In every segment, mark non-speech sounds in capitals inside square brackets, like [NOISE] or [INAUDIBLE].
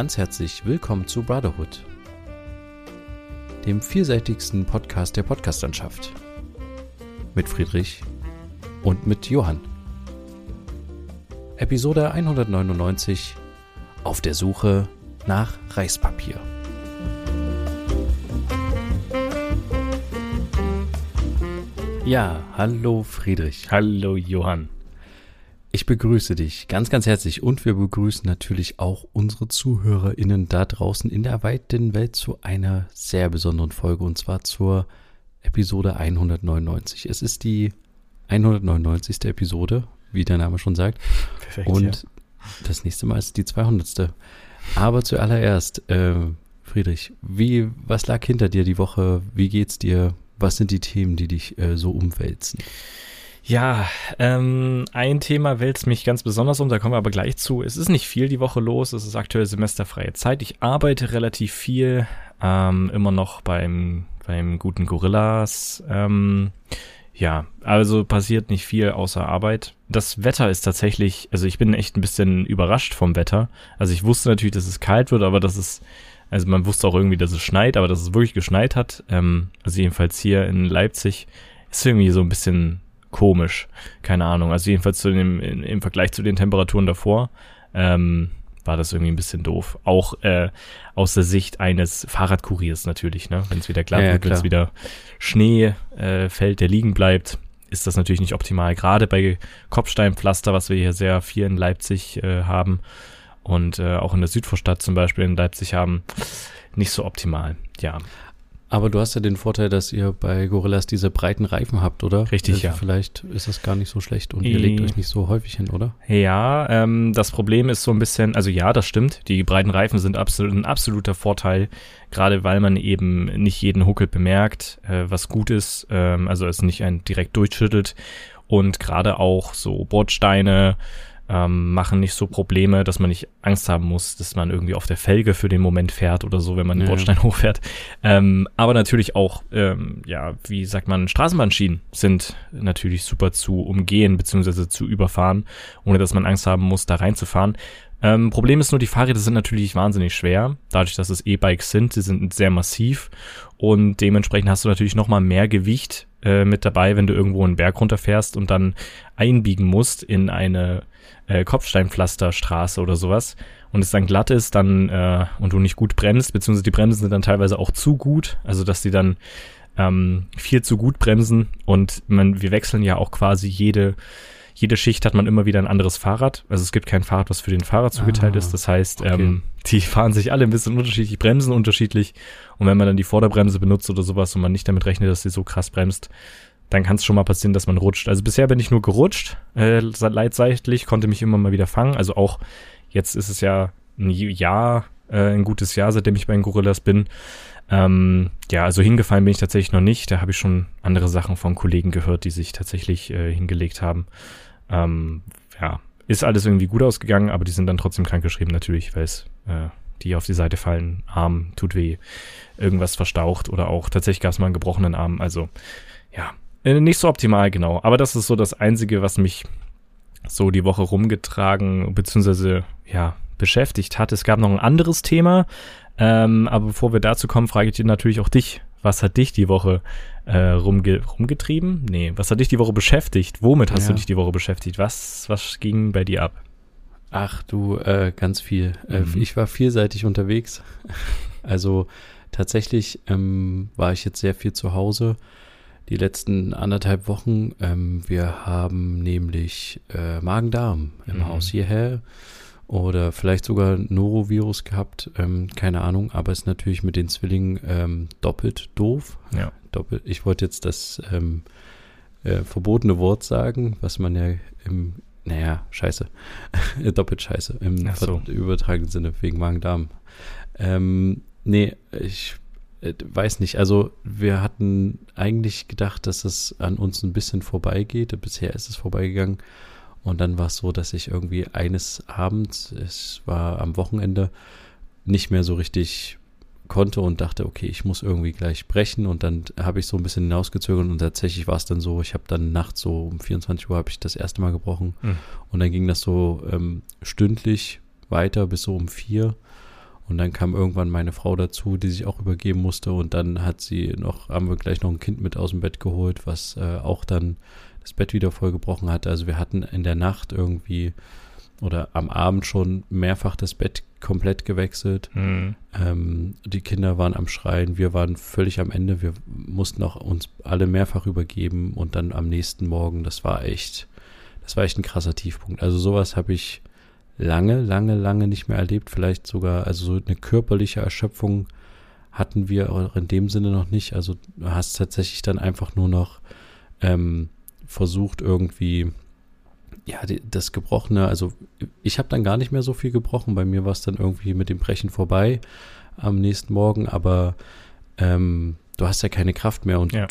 ganz herzlich willkommen zu Brotherhood, dem vielseitigsten Podcast der Podcastlandschaft. Mit Friedrich und mit Johann. Episode 199 Auf der Suche nach Reispapier. Ja, hallo Friedrich. Hallo Johann. Ich begrüße dich ganz, ganz herzlich und wir begrüßen natürlich auch unsere ZuhörerInnen da draußen in der weiten Welt zu einer sehr besonderen Folge und zwar zur Episode 199. Es ist die 199. Episode, wie der Name schon sagt. Perfekt, und ja. das nächste Mal ist die 200. Aber zuallererst, äh, Friedrich, wie, was lag hinter dir die Woche? Wie geht's dir? Was sind die Themen, die dich äh, so umwälzen? Ja, ähm, ein Thema wälzt mich ganz besonders um, da kommen wir aber gleich zu. Es ist nicht viel die Woche los, es ist aktuell semesterfreie Zeit. Ich arbeite relativ viel, ähm, immer noch beim, beim guten Gorillas. Ähm, ja, also passiert nicht viel außer Arbeit. Das Wetter ist tatsächlich, also ich bin echt ein bisschen überrascht vom Wetter. Also ich wusste natürlich, dass es kalt wird, aber dass es, also man wusste auch irgendwie, dass es schneit, aber dass es wirklich geschneit hat. Ähm, also jedenfalls hier in Leipzig ist irgendwie so ein bisschen komisch. Keine Ahnung. Also jedenfalls zu dem, in, im Vergleich zu den Temperaturen davor ähm, war das irgendwie ein bisschen doof. Auch äh, aus der Sicht eines Fahrradkuriers natürlich, ne? Wenn es wieder glatt ja, wird, wenn es wieder Schnee äh, fällt, der liegen bleibt, ist das natürlich nicht optimal. Gerade bei Kopfsteinpflaster, was wir hier sehr viel in Leipzig äh, haben und äh, auch in der Südvorstadt zum Beispiel in Leipzig haben, nicht so optimal. Ja. Aber du hast ja den Vorteil, dass ihr bei Gorillas diese breiten Reifen habt, oder? Richtig, also ja. Vielleicht ist das gar nicht so schlecht und ihr legt euch nicht so häufig hin, oder? Ja, ähm, das Problem ist so ein bisschen, also ja, das stimmt. Die breiten Reifen sind absolut, ein absoluter Vorteil, gerade weil man eben nicht jeden Huckel bemerkt, äh, was gut ist, ähm, also es nicht ein direkt durchschüttelt und gerade auch so Bordsteine, ähm, machen nicht so Probleme, dass man nicht Angst haben muss, dass man irgendwie auf der Felge für den Moment fährt oder so, wenn man den ja. Bordstein [LAUGHS] hochfährt. Ähm, aber natürlich auch, ähm, ja, wie sagt man, Straßenbahnschienen sind natürlich super zu umgehen bzw. zu überfahren, ohne dass man Angst haben muss, da reinzufahren. Ähm, Problem ist nur, die Fahrräder sind natürlich wahnsinnig schwer, dadurch, dass es E-Bikes sind. Sie sind sehr massiv und dementsprechend hast du natürlich nochmal mehr Gewicht äh, mit dabei, wenn du irgendwo einen Berg runterfährst und dann einbiegen musst in eine äh, Kopfsteinpflasterstraße oder sowas und es dann glatt ist, dann äh, und du nicht gut bremst, beziehungsweise die Bremsen sind dann teilweise auch zu gut, also dass die dann ähm, viel zu gut bremsen und man, wir wechseln ja auch quasi jede jede Schicht hat man immer wieder ein anderes Fahrrad. Also es gibt kein Fahrrad, was für den Fahrer zugeteilt ah, ist. Das heißt, okay. ähm, die [LAUGHS] fahren sich alle ein bisschen unterschiedlich, bremsen unterschiedlich. Und wenn man dann die Vorderbremse benutzt oder sowas und man nicht damit rechnet, dass sie so krass bremst, dann kann es schon mal passieren, dass man rutscht. Also bisher bin ich nur gerutscht, äh, leidseitlich, konnte mich immer mal wieder fangen. Also auch jetzt ist es ja ein Jahr, äh, ein gutes Jahr, seitdem ich bei den Gorillas bin. Ähm, ja, also hingefallen bin ich tatsächlich noch nicht. Da habe ich schon andere Sachen von Kollegen gehört, die sich tatsächlich äh, hingelegt haben. Ähm, ja, ist alles irgendwie gut ausgegangen, aber die sind dann trotzdem krankgeschrieben natürlich, weil es äh, die auf die Seite fallen, Arm tut weh, irgendwas verstaucht oder auch tatsächlich gab es mal einen gebrochenen Arm. Also ja, äh, nicht so optimal, genau. Aber das ist so das Einzige, was mich so die Woche rumgetragen, beziehungsweise, ja, beschäftigt hat. Es gab noch ein anderes Thema, ähm, aber bevor wir dazu kommen, frage ich dir natürlich auch dich. Was hat dich die Woche äh, rumge rumgetrieben? Nee, was hat dich die Woche beschäftigt? Womit hast ja. du dich die Woche beschäftigt? Was, was ging bei dir ab? Ach du, äh, ganz viel. Äh, mhm. ich war vielseitig unterwegs. Also tatsächlich ähm, war ich jetzt sehr viel zu Hause die letzten anderthalb Wochen. Ähm, wir haben nämlich äh, Magen-Darm im mhm. Haus hierher oder vielleicht sogar Norovirus gehabt, ähm, keine Ahnung, aber ist natürlich mit den Zwillingen ähm, doppelt doof. Ja. Doppelt, ich wollte jetzt das ähm, äh, verbotene Wort sagen, was man ja im, naja, scheiße, [LAUGHS] doppelt scheiße, im so. übertragenen Sinne, wegen Magen-Darm. Ähm, nee, ich äh, weiß nicht, also wir hatten eigentlich gedacht, dass es an uns ein bisschen vorbeigeht. Bisher ist es vorbeigegangen. Und dann war es so, dass ich irgendwie eines Abends, es war am Wochenende, nicht mehr so richtig konnte und dachte, okay, ich muss irgendwie gleich brechen. Und dann habe ich so ein bisschen hinausgezögert und tatsächlich war es dann so, ich habe dann nachts so um 24 Uhr habe ich das erste Mal gebrochen. Mhm. Und dann ging das so ähm, stündlich weiter bis so um vier. Und dann kam irgendwann meine Frau dazu, die sich auch übergeben musste. Und dann hat sie noch, haben wir gleich noch ein Kind mit aus dem Bett geholt, was äh, auch dann das Bett wieder vollgebrochen hatte. Also wir hatten in der Nacht irgendwie oder am Abend schon mehrfach das Bett komplett gewechselt. Mhm. Ähm, die Kinder waren am Schreien, wir waren völlig am Ende. Wir mussten auch uns alle mehrfach übergeben und dann am nächsten Morgen, das war echt, das war echt ein krasser Tiefpunkt. Also sowas habe ich lange, lange, lange nicht mehr erlebt. Vielleicht sogar, also so eine körperliche Erschöpfung hatten wir auch in dem Sinne noch nicht. Also du hast tatsächlich dann einfach nur noch ähm, versucht irgendwie ja, die, das Gebrochene, also ich habe dann gar nicht mehr so viel gebrochen. Bei mir war es dann irgendwie mit dem Brechen vorbei am nächsten Morgen, aber ähm, du hast ja keine Kraft mehr. Und ja.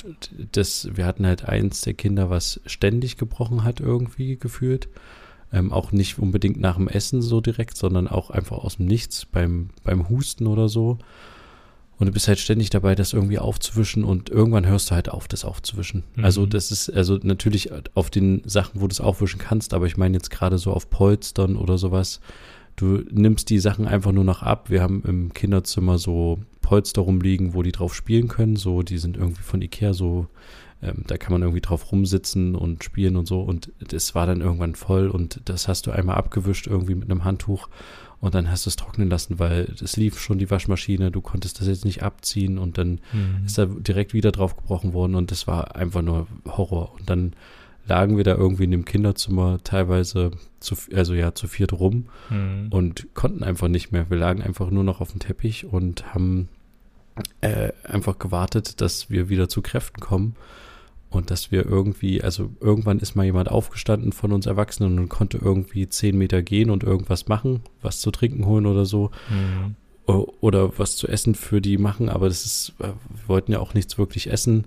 das, wir hatten halt eins der Kinder, was ständig gebrochen hat, irgendwie gefühlt. Ähm, auch nicht unbedingt nach dem Essen so direkt, sondern auch einfach aus dem Nichts beim, beim Husten oder so. Und du bist halt ständig dabei, das irgendwie aufzuwischen und irgendwann hörst du halt auf, das aufzuwischen. Mhm. Also das ist, also natürlich auf den Sachen, wo du es aufwischen kannst, aber ich meine jetzt gerade so auf Polstern oder sowas. Du nimmst die Sachen einfach nur noch ab. Wir haben im Kinderzimmer so Polster rumliegen, wo die drauf spielen können. So, die sind irgendwie von Ikea so, ähm, da kann man irgendwie drauf rumsitzen und spielen und so. Und das war dann irgendwann voll und das hast du einmal abgewischt irgendwie mit einem Handtuch und dann hast du es trocknen lassen, weil es lief schon die Waschmaschine, du konntest das jetzt nicht abziehen und dann mhm. ist da direkt wieder drauf gebrochen worden und das war einfach nur Horror. Und dann lagen wir da irgendwie in dem Kinderzimmer teilweise zu, also ja, zu viert rum mhm. und konnten einfach nicht mehr. Wir lagen einfach nur noch auf dem Teppich und haben äh, einfach gewartet, dass wir wieder zu Kräften kommen. Und dass wir irgendwie, also irgendwann ist mal jemand aufgestanden von uns Erwachsenen und konnte irgendwie zehn Meter gehen und irgendwas machen, was zu trinken holen oder so. Mhm. Oder was zu essen für die machen, aber das ist, äh, wir wollten ja auch nichts wirklich essen.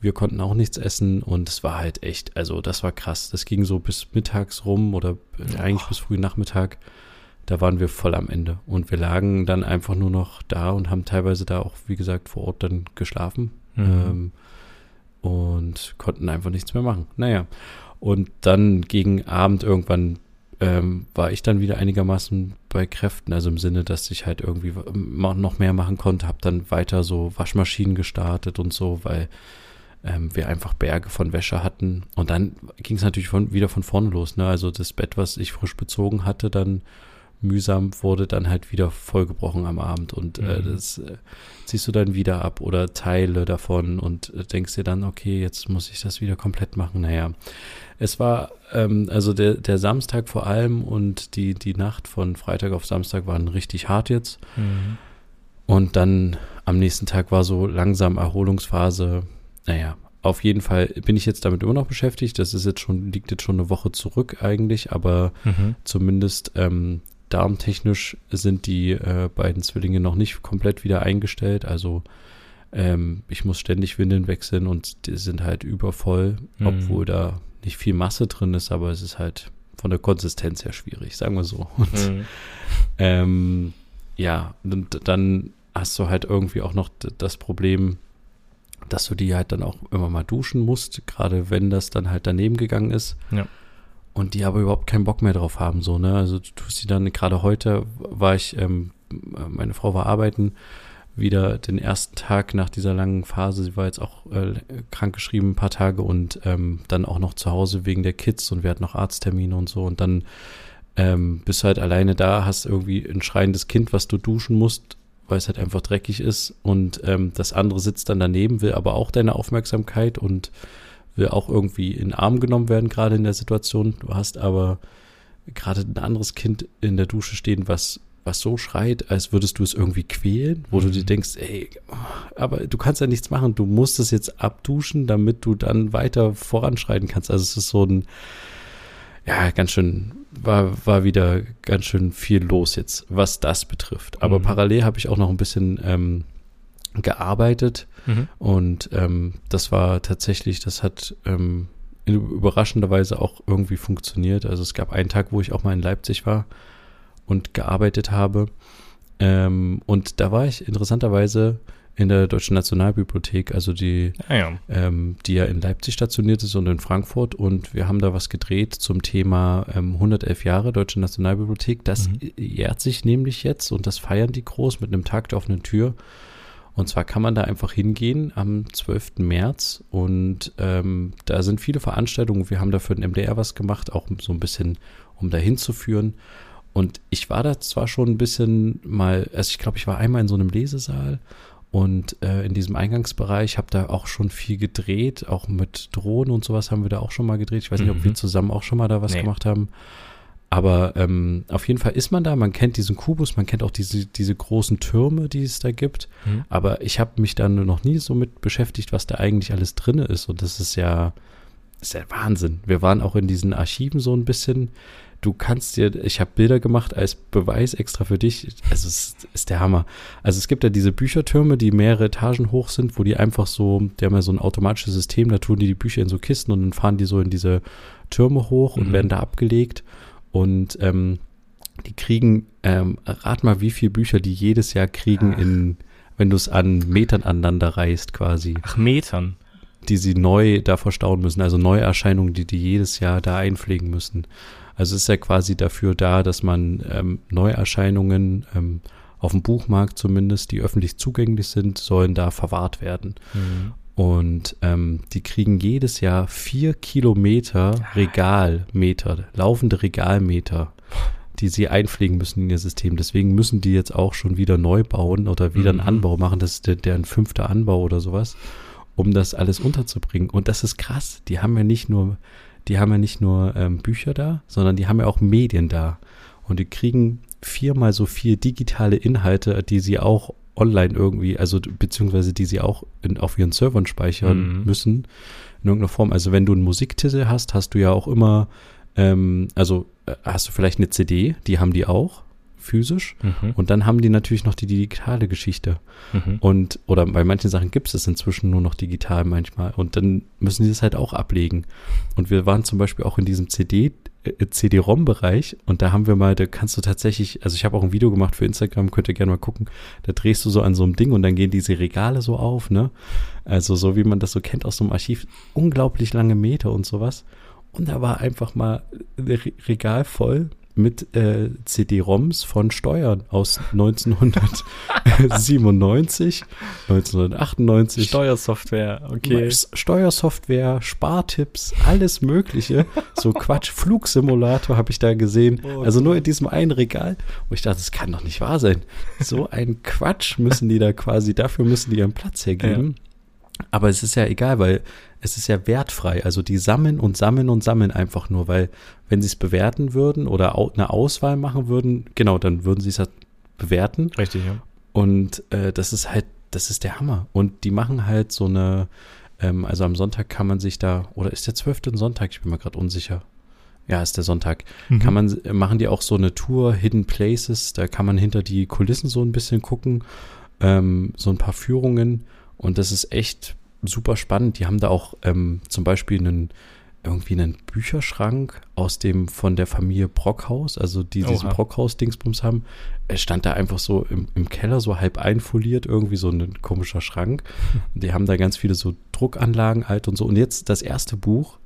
Wir konnten auch nichts essen und es war halt echt, also das war krass. Das ging so bis mittags rum oder ja. eigentlich bis früh Nachmittag. Da waren wir voll am Ende und wir lagen dann einfach nur noch da und haben teilweise da auch, wie gesagt, vor Ort dann geschlafen. Mhm. Ähm, und konnten einfach nichts mehr machen. Naja, und dann gegen Abend irgendwann ähm, war ich dann wieder einigermaßen bei Kräften, also im Sinne, dass ich halt irgendwie noch mehr machen konnte, habe dann weiter so Waschmaschinen gestartet und so, weil ähm, wir einfach Berge von Wäsche hatten. Und dann ging es natürlich von, wieder von vorne los. Ne? Also das Bett, was ich frisch bezogen hatte, dann mühsam wurde dann halt wieder vollgebrochen am Abend und äh, mhm. das äh, ziehst du dann wieder ab oder Teile davon und äh, denkst dir dann, okay, jetzt muss ich das wieder komplett machen. Naja, es war ähm, also der, der Samstag vor allem und die, die Nacht von Freitag auf Samstag waren richtig hart jetzt. Mhm. Und dann am nächsten Tag war so langsam Erholungsphase. Naja, auf jeden Fall bin ich jetzt damit immer noch beschäftigt. Das ist jetzt schon, liegt jetzt schon eine Woche zurück eigentlich, aber mhm. zumindest ähm, darmtechnisch sind die äh, beiden Zwillinge noch nicht komplett wieder eingestellt. Also ähm, ich muss ständig Windeln wechseln und die sind halt übervoll, mhm. obwohl da nicht viel Masse drin ist, aber es ist halt von der Konsistenz her schwierig, sagen wir so. [LAUGHS] Und, mhm. ähm, ja, und dann hast du halt irgendwie auch noch das Problem, dass du die halt dann auch immer mal duschen musst, gerade wenn das dann halt daneben gegangen ist. Ja und die aber überhaupt keinen Bock mehr drauf haben, so, ne? Also du tust sie dann, gerade heute war ich, ähm, meine Frau war arbeiten, wieder den ersten Tag nach dieser langen Phase, sie war jetzt auch äh, krankgeschrieben ein paar Tage und ähm, dann auch noch zu Hause wegen der Kids und wir hatten noch Arzttermine und so. Und dann ähm, bist du halt alleine da, hast irgendwie ein schreiendes Kind, was du duschen musst, weil es halt einfach dreckig ist. Und ähm, das andere sitzt dann daneben, will aber auch deine Aufmerksamkeit und auch irgendwie in den Arm genommen werden, gerade in der Situation. Du hast aber gerade ein anderes Kind in der Dusche stehen, was, was so schreit, als würdest du es irgendwie quälen, wo mhm. du dir mhm. denkst, ey, aber du kannst ja nichts machen, du musst es jetzt abduschen, damit du dann weiter voranschreiten kannst. Also es ist so ein, ja, ganz schön, war, war wieder ganz schön viel los jetzt, was das betrifft. Aber mhm. parallel habe ich auch noch ein bisschen ähm, gearbeitet mhm. und ähm, das war tatsächlich, das hat ähm, überraschenderweise auch irgendwie funktioniert. Also es gab einen Tag, wo ich auch mal in Leipzig war und gearbeitet habe ähm, und da war ich interessanterweise in der Deutschen Nationalbibliothek, also die, Ah ja. ähm, die ja in Leipzig stationiert ist und in Frankfurt. Und wir haben da was gedreht zum Thema ähm, 111 Jahre Deutsche Nationalbibliothek. Das Mhm. jährt sich nämlich jetzt und das feiern die groß mit einem Tag der offenen Tür. Und zwar kann man da einfach hingehen am 12. März und ähm, da sind viele Veranstaltungen. Wir haben da für den MDR was gemacht, auch so ein bisschen, um da hinzuführen. Und ich war da zwar schon ein bisschen mal, also ich glaube, ich war einmal in so einem Lesesaal und äh, in diesem Eingangsbereich habe da auch schon viel gedreht, auch mit Drohnen und sowas haben wir da auch schon mal gedreht. Ich weiß nicht, ob Mhm. wir zusammen auch schon mal da was Nee. gemacht haben. Aber ähm, auf jeden Fall ist man da, man kennt diesen Kubus, man kennt auch diese, diese großen Türme, die es da gibt. Mhm. Aber ich habe mich dann noch nie so mit beschäftigt, was da eigentlich alles drin ist. Und das ist ja, ist ja Wahnsinn. Wir waren auch in diesen Archiven so ein bisschen. Du kannst dir, ich habe Bilder gemacht als Beweis extra für dich. Also es ist, ist der Hammer. Also es gibt ja diese Büchertürme, die mehrere Etagen hoch sind, wo die einfach so, die haben ja so ein automatisches System, da tun die die Bücher in so Kisten und dann fahren die so in diese Türme hoch und Mhm. werden da abgelegt. Und ähm, die kriegen, ähm, rat mal, wie viele Bücher die jedes Jahr kriegen, Ach. in, wenn du es an Metern aneinander reißt quasi, Ach, Metern. die sie neu da verstauen müssen, also Neuerscheinungen, die die jedes Jahr da einpflegen müssen. Also es ist ja quasi dafür da, dass man ähm, Neuerscheinungen ähm, auf dem Buchmarkt zumindest, die öffentlich zugänglich sind, sollen da verwahrt werden. Mhm. Und ähm, die kriegen jedes Jahr vier Kilometer Regalmeter, laufende Regalmeter, die sie einpflegen müssen in ihr System. Deswegen müssen die jetzt auch schon wieder neu bauen oder wieder einen Mhm. Anbau machen. Das ist der, deren fünfter Anbau oder sowas, um das alles unterzubringen. Und das ist krass. Die haben ja nicht nur, die haben ja nicht nur ähm, Bücher da, sondern die haben ja auch Medien da. Und die kriegen viermal so viel digitale Inhalte, die sie auch online irgendwie, also beziehungsweise die sie auch in, auf ihren Servern speichern Mhm. müssen, in irgendeiner Form. Also wenn du einen Musiktitel hast, hast du ja auch immer, ähm, also äh, hast du vielleicht eine CD, die haben die auch physisch. Mhm. Und dann haben die natürlich noch die digitale Geschichte. Mhm. Und, oder bei manchen Sachen gibt es es inzwischen nur noch digital manchmal. Und dann müssen die das halt auch ablegen. Und wir waren zum Beispiel auch in diesem CD, CD-ROM-Bereich und da haben wir mal, da kannst du tatsächlich, also ich habe auch ein Video gemacht für Instagram, könnt ihr gerne mal gucken, da drehst du so an so einem Ding und dann gehen diese Regale so auf, ne? Also so wie man das so kennt aus so einem Archiv, unglaublich lange Meter und sowas. Und da war einfach mal ein Re- Regal voll mit äh, CD-ROMs von Steuern aus 1997, 1998. Steuersoftware, okay. Steuersoftware, Spartipps, alles Mögliche. So Quatsch, Flugsimulator habe ich da gesehen. Oh also nur in diesem einen Regal, wo ich dachte, das kann doch nicht wahr sein. So ein Quatsch müssen die da quasi, dafür müssen die ihren Platz hergeben. Aber es ist ja egal, weil es ist ja wertfrei. Also die sammeln und sammeln und sammeln einfach nur, weil wenn sie es bewerten würden oder eine Auswahl machen würden, genau, dann würden sie es halt bewerten. Richtig, ja. Und äh, das ist halt, das ist der Hammer. Und die machen halt so eine, ähm, also am Sonntag kann man sich da, oder ist der 12. ein Sonntag? Ich bin mir gerade unsicher. Ja, ist der Sonntag. Mhm. Kann man, äh, machen die auch so eine Tour, Hidden Places, da kann man hinter die Kulissen so ein bisschen gucken, ähm, so ein paar Führungen. Und das ist echt super spannend. Die haben da auch ähm, zum Beispiel einen, irgendwie einen Bücherschrank aus dem von der Familie Brockhaus, also die diesen Oha. Brockhaus-Dingsbums haben. Es stand da einfach so im, im Keller, so halb einfoliert, irgendwie so ein komischer Schrank. Und [LAUGHS] die haben da ganz viele so Druckanlagen alt und so. Und jetzt das erste Buch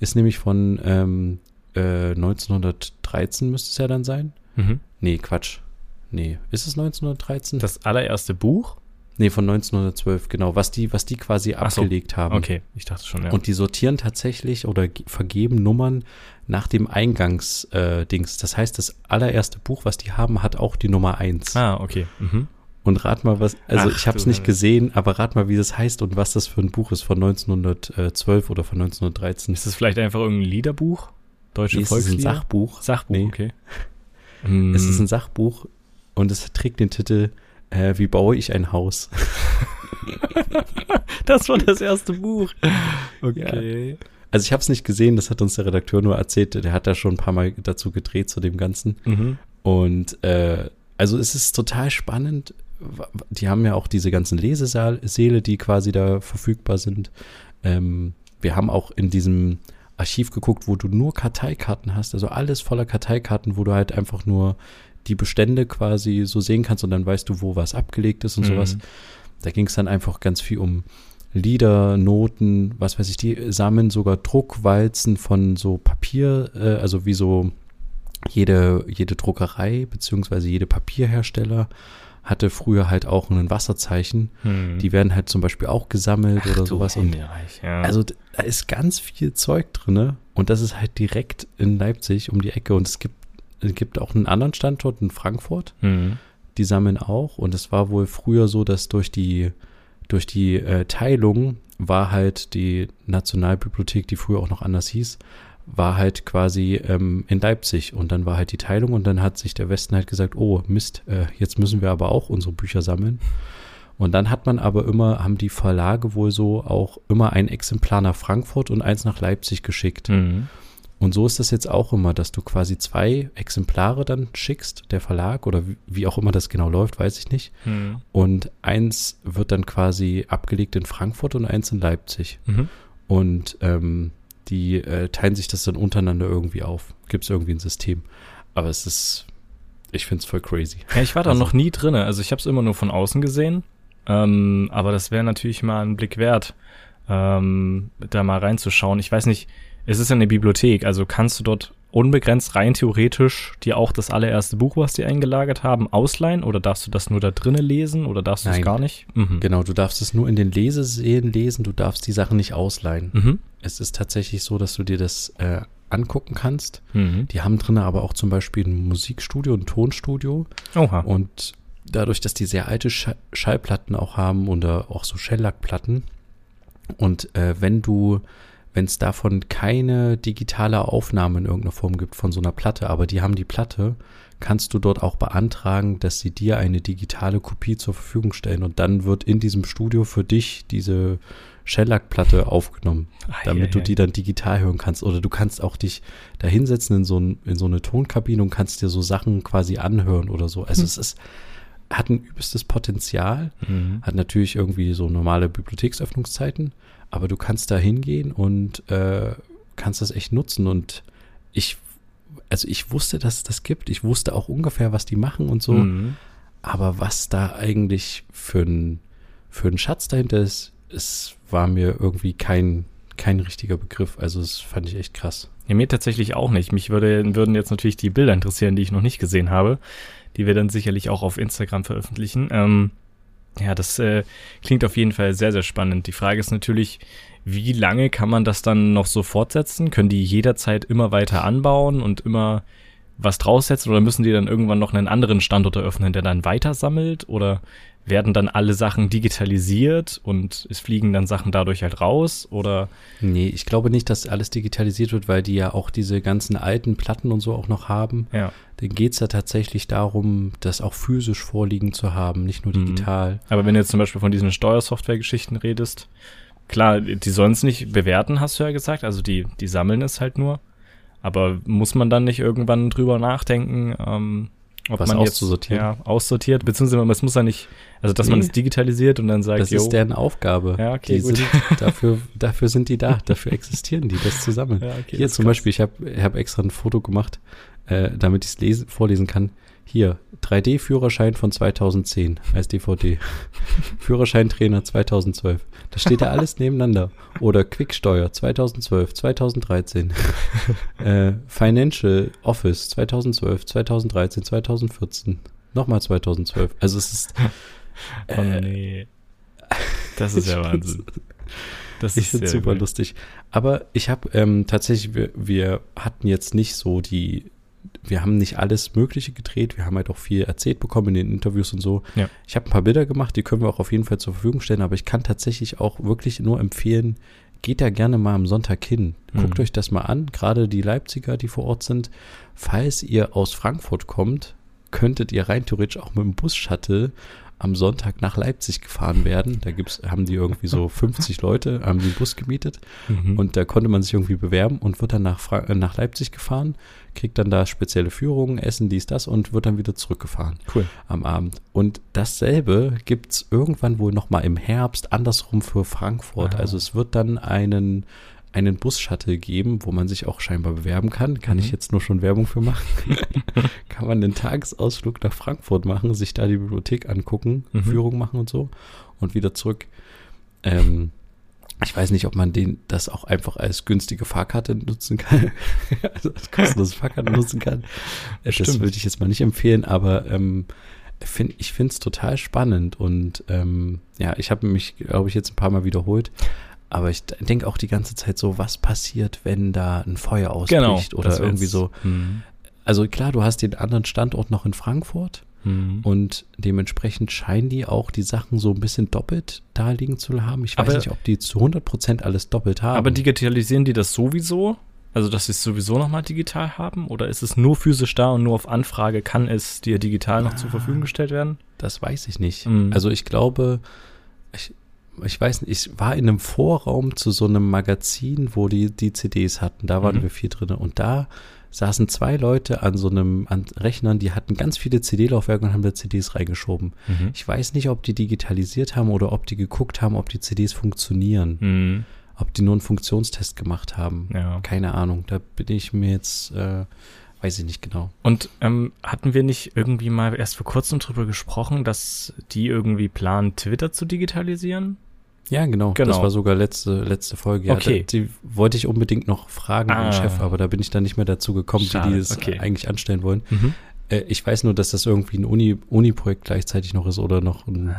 ist nämlich von ähm, äh, 1913, müsste es ja dann sein. Mhm. Nee, Quatsch. Nee, ist es 1913? Das allererste Buch? Nee, von 1912, genau. Was die, was die quasi Ach so. abgelegt haben. Okay, ich dachte schon, ja. Und die sortieren tatsächlich oder ge- vergeben Nummern nach dem Eingangsdings. Äh, Dings. das heißt, das allererste Buch, was die haben, hat auch die Nummer 1. ah, okay. Mhm. Und rat mal, was, also Ach, ich habe es nicht gesehen, aber rat mal, wie das heißt und was das für ein Buch ist von 1912 oder von 1913. Ist das vielleicht einfach irgendein Liederbuch? Deutsche Nee, es ist ein Volkslieder? Sachbuch. Sachbuch, Nee. okay. Es ist Mm. ein Sachbuch und es trägt den Titel äh, Wie baue ich ein Haus? [LAUGHS] das war das erste Buch. Okay. Also ich habe es nicht gesehen, das hat uns der Redakteur nur erzählt. Der hat da schon ein paar Mal dazu gedreht zu dem Ganzen. Mhm. Und äh, also es ist total spannend. Die haben ja auch diese ganzen Lesesäle, die quasi da verfügbar sind. Ähm, wir haben auch in diesem Archiv geguckt, wo du nur Karteikarten hast, also alles voller Karteikarten, wo du halt einfach nur die Bestände quasi so sehen kannst und dann weißt du, wo was abgelegt ist und Mhm. sowas. da ging es dann einfach ganz viel um Lieder, Noten, was weiß ich, die sammeln sogar Druckwalzen von so Papier, äh, also wie so jede, jede Druckerei beziehungsweise jede Papierhersteller hatte früher halt auch ein Wasserzeichen. Hm. Die werden halt zum Beispiel auch gesammelt Ach, oder sowas. Und ja. Also da ist ganz viel Zeug drin und das ist halt direkt in Leipzig um die Ecke und es gibt, es gibt auch einen anderen Standort in Frankfurt. Hm. Die sammeln auch und es war wohl früher so, dass durch die durch die äh, Teilung war halt die Nationalbibliothek, die früher auch noch anders hieß, war halt quasi ähm, in Leipzig und dann war halt die Teilung und dann hat sich der Westen halt gesagt, oh Mist, äh, jetzt müssen wir aber auch unsere Bücher sammeln. Und dann hat man aber immer, haben die Verlage wohl so auch immer ein Exemplar nach Frankfurt und eins nach Leipzig geschickt. Mhm. Und so ist das jetzt auch immer, dass du quasi zwei Exemplare dann schickst, der Verlag oder wie, auch immer das genau läuft, weiß ich nicht. Mhm. Und eins wird dann quasi abgelegt in Frankfurt und eins in Leipzig. Mhm. Und ähm, die äh, teilen sich das dann untereinander irgendwie auf. Gibt es irgendwie ein System. Aber es ist, ich finde es voll crazy. Ja, ich war da also, noch nie drin. Also ich habe es immer nur von außen gesehen. Ähm, aber das wäre natürlich mal ein Blick wert, ähm, da mal reinzuschauen. Ich weiß nicht, es ist ja eine Bibliothek, also kannst du dort unbegrenzt rein theoretisch dir auch das allererste Buch, was die eingelagert haben, ausleihen oder darfst du das nur da drinnen lesen oder darfst du es gar nicht? Mhm. Genau, du darfst es nur in den Lesesälen lesen, du darfst die Sachen nicht ausleihen. Mhm. Es ist tatsächlich so, dass du dir das äh, angucken kannst. Mhm. Die haben drinnen aber auch zum Beispiel ein Musikstudio, ein Tonstudio. Oha. Und dadurch, dass die sehr alte Sch Schallplatten auch haben oder auch so Shellackplatten und äh, wenn du wenn es davon keine digitale Aufnahme in irgendeiner Form gibt von so einer Platte, aber die haben die Platte, kannst du dort auch beantragen, dass sie dir eine digitale Kopie zur Verfügung stellen und dann wird in diesem Studio für dich diese Shellac-Platte aufgenommen, ah, damit ja, du die dann digital hören kannst. Oder du kannst auch dich da hinsetzen in so, ein, in so eine Tonkabine und kannst dir so Sachen quasi anhören oder so. Also hm. es ist, hat ein übelstes Potenzial, mhm. hat natürlich irgendwie so normale Bibliotheksöffnungszeiten, aber du kannst da hingehen und äh, kannst das echt nutzen. Und ich, also ich wusste, dass es das gibt. Ich wusste auch ungefähr, was die machen und so. Mhm. Aber was da eigentlich für ein, für ein Schatz dahinter ist, es war mir irgendwie kein, kein richtiger Begriff. Also das fand ich echt krass. Ja, mir tatsächlich auch nicht. Mich würde, würden jetzt natürlich die Bilder interessieren, die ich noch nicht gesehen habe, die wir dann sicherlich auch auf Instagram veröffentlichen. Ähm, ja, das äh, klingt auf jeden Fall sehr, sehr spannend. Die Frage ist natürlich, wie lange kann man das dann noch so fortsetzen? Können die jederzeit immer weiter anbauen und immer was draus setzen oder müssen die dann irgendwann noch einen anderen Standort eröffnen, der dann weiter sammelt? Oder werden dann alle Sachen digitalisiert und es fliegen dann Sachen dadurch halt raus oder? Nee, ich glaube nicht, dass alles digitalisiert wird, weil die ja auch diese ganzen alten Platten und so auch noch haben. Ja. Dann geht es ja tatsächlich darum, das auch physisch vorliegen zu haben, nicht nur mhm. digital. Mhm. Aber wenn du jetzt zum Beispiel von diesen Steuersoftware-Geschichten redest, klar, die sollen es nicht bewerten, hast du ja gesagt, also die, die sammeln es halt nur. Aber muss man dann nicht irgendwann drüber nachdenken, ähm, ob Was man auszusortieren. Jetzt, ja, aussortiert, beziehungsweise es muss ja nicht, also dass nee. man es digitalisiert und dann sagt, das ist deren Aufgabe. Ja, okay, die gut. Sind, [LAUGHS] dafür, dafür sind die da, dafür existieren die, das zu sammeln. Ja, okay, Hier zum krass. Beispiel, ich habe hab extra ein Foto gemacht, äh, damit ich es vorlesen kann. Hier, 3D-Führerschein von 2010 als DVD. [LAUGHS] Führerscheintrainer 2012. Das steht da alles nebeneinander. Oder Quicksteuer 2012, 2013. [LAUGHS] äh, Financial Office 2012, 2013, 2014. Nochmal 2012. Also es ist. Äh, oh nee. Das ist [LAUGHS] ja Wahnsinn. Das ich finde es super gut. lustig. Aber ich habe ähm, tatsächlich, wir, wir hatten jetzt nicht so die wir haben nicht alles Mögliche gedreht, wir haben halt auch viel erzählt bekommen in den Interviews und so. Ja. Ich habe ein paar Bilder gemacht, die können wir auch auf jeden Fall zur Verfügung stellen, aber ich kann tatsächlich auch wirklich nur empfehlen, geht da gerne mal am Sonntag hin. Guckt mhm. euch das mal an, gerade die Leipziger, die vor Ort sind. Falls ihr aus Frankfurt kommt, könntet ihr rein theoretisch auch mit dem Bus-Shuttle am Sonntag nach Leipzig gefahren werden. Da gibt's, haben die irgendwie so [LAUGHS] 50 Leute, haben den Bus gemietet mhm. und da konnte man sich irgendwie bewerben und wird dann nach, Fra äh, nach Leipzig gefahren, kriegt dann da spezielle Führungen, Essen, dies, das und wird dann wieder zurückgefahren cool. am Abend. Und dasselbe gibt es irgendwann wohl nochmal im Herbst andersrum für Frankfurt. Ah. Also es wird dann einen einen Bus-Shuttle geben, wo man sich auch scheinbar bewerben kann. Kann Mhm. ich jetzt nur schon Werbung für machen. [LAUGHS] kann man einen Tagesausflug nach Frankfurt machen, sich da die Bibliothek angucken, Mhm. Führung machen und so und wieder zurück. Ähm, ich weiß nicht, ob man den das auch einfach als günstige Fahrkarte nutzen kann, [LAUGHS] also als kostenlose Fahrkarte nutzen kann. Das Stimmt. würde ich jetzt mal nicht empfehlen, aber ähm, find, ich finde es total spannend und ähm, ja, ich habe mich, glaube ich, jetzt ein paar Mal wiederholt. Aber ich denke auch die ganze Zeit so, was passiert, wenn da ein Feuer ausbricht oder Genau, das irgendwie so. Mhm. Also klar, du hast den anderen Standort noch in Frankfurt Mhm. und dementsprechend scheinen die auch die Sachen so ein bisschen doppelt da liegen zu haben. Ich weiß Aber- nicht, ob die zu 100% alles doppelt haben. Aber digitalisieren die das sowieso? Also, dass sie es sowieso nochmal digital haben? Oder ist es nur physisch da und nur auf Anfrage kann es dir digital noch zur Verfügung gestellt werden? Das weiß ich nicht. Mhm. Also ich glaube, ich, ich weiß nicht, ich war in einem Vorraum zu so einem Magazin, wo die die CDs hatten. Da waren Mhm. wir vier drin und da saßen zwei Leute an so einem an Rechnern, die hatten ganz viele CD-Laufwerke und haben da CDs reingeschoben. Mhm. Ich weiß nicht, ob die digitalisiert haben oder ob die geguckt haben, ob die CDs funktionieren, Mhm. ob die nur einen Funktionstest gemacht haben. Ja. Keine Ahnung. Da bin ich mir jetzt, äh, weiß ich nicht genau. Und ähm, hatten wir nicht irgendwie mal erst vor kurzem drüber gesprochen, dass die irgendwie planen, Twitter zu digitalisieren? Ja, genau. Genau. Das war sogar letzte, letzte Folge. Ja, Okay. da, die wollte ich unbedingt noch fragen Ah. den Chef, aber da bin ich dann nicht mehr dazu gekommen, Schade, wie die das okay. eigentlich anstellen wollen. Mhm. Äh, ich weiß nur, dass das irgendwie ein Uni, Uni-Projekt gleichzeitig noch ist oder noch ein, Ah,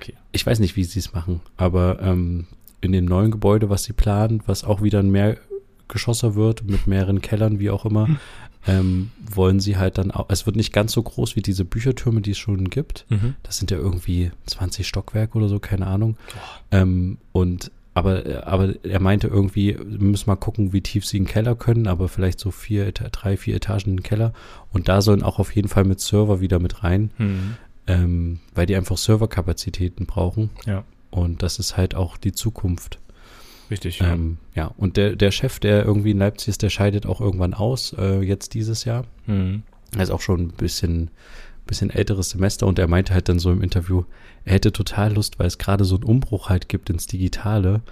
okay. ich weiß nicht, wie sie es machen, aber ähm, in dem neuen Gebäude, was sie planen, was auch wieder ein Mehrgeschosser wird, mit mehreren Kellern, wie auch immer, [LAUGHS] ähm, wollen sie halt dann auch, es wird nicht ganz so groß wie diese Büchertürme, die es schon gibt. Mhm. Das sind ja irgendwie 20 Stockwerke oder so, keine Ahnung. Ähm, und aber, aber er meinte irgendwie, wir müssen mal gucken, wie tief sie in den Keller können, aber vielleicht so vier, drei, vier Etagen in den Keller. Und da sollen auch auf jeden Fall mit Server wieder mit rein, Mhm. ähm, weil die einfach Serverkapazitäten brauchen. Ja. Und das ist halt auch die Zukunft. Richtig. Ja, ähm, ja. und der, der Chef, der irgendwie in Leipzig ist, der scheidet auch irgendwann aus, äh, jetzt dieses Jahr. Mhm. Er ist auch schon ein bisschen, bisschen älteres Semester und er meinte halt dann so im Interview, er hätte total Lust, weil es gerade so einen Umbruch halt gibt ins Digitale,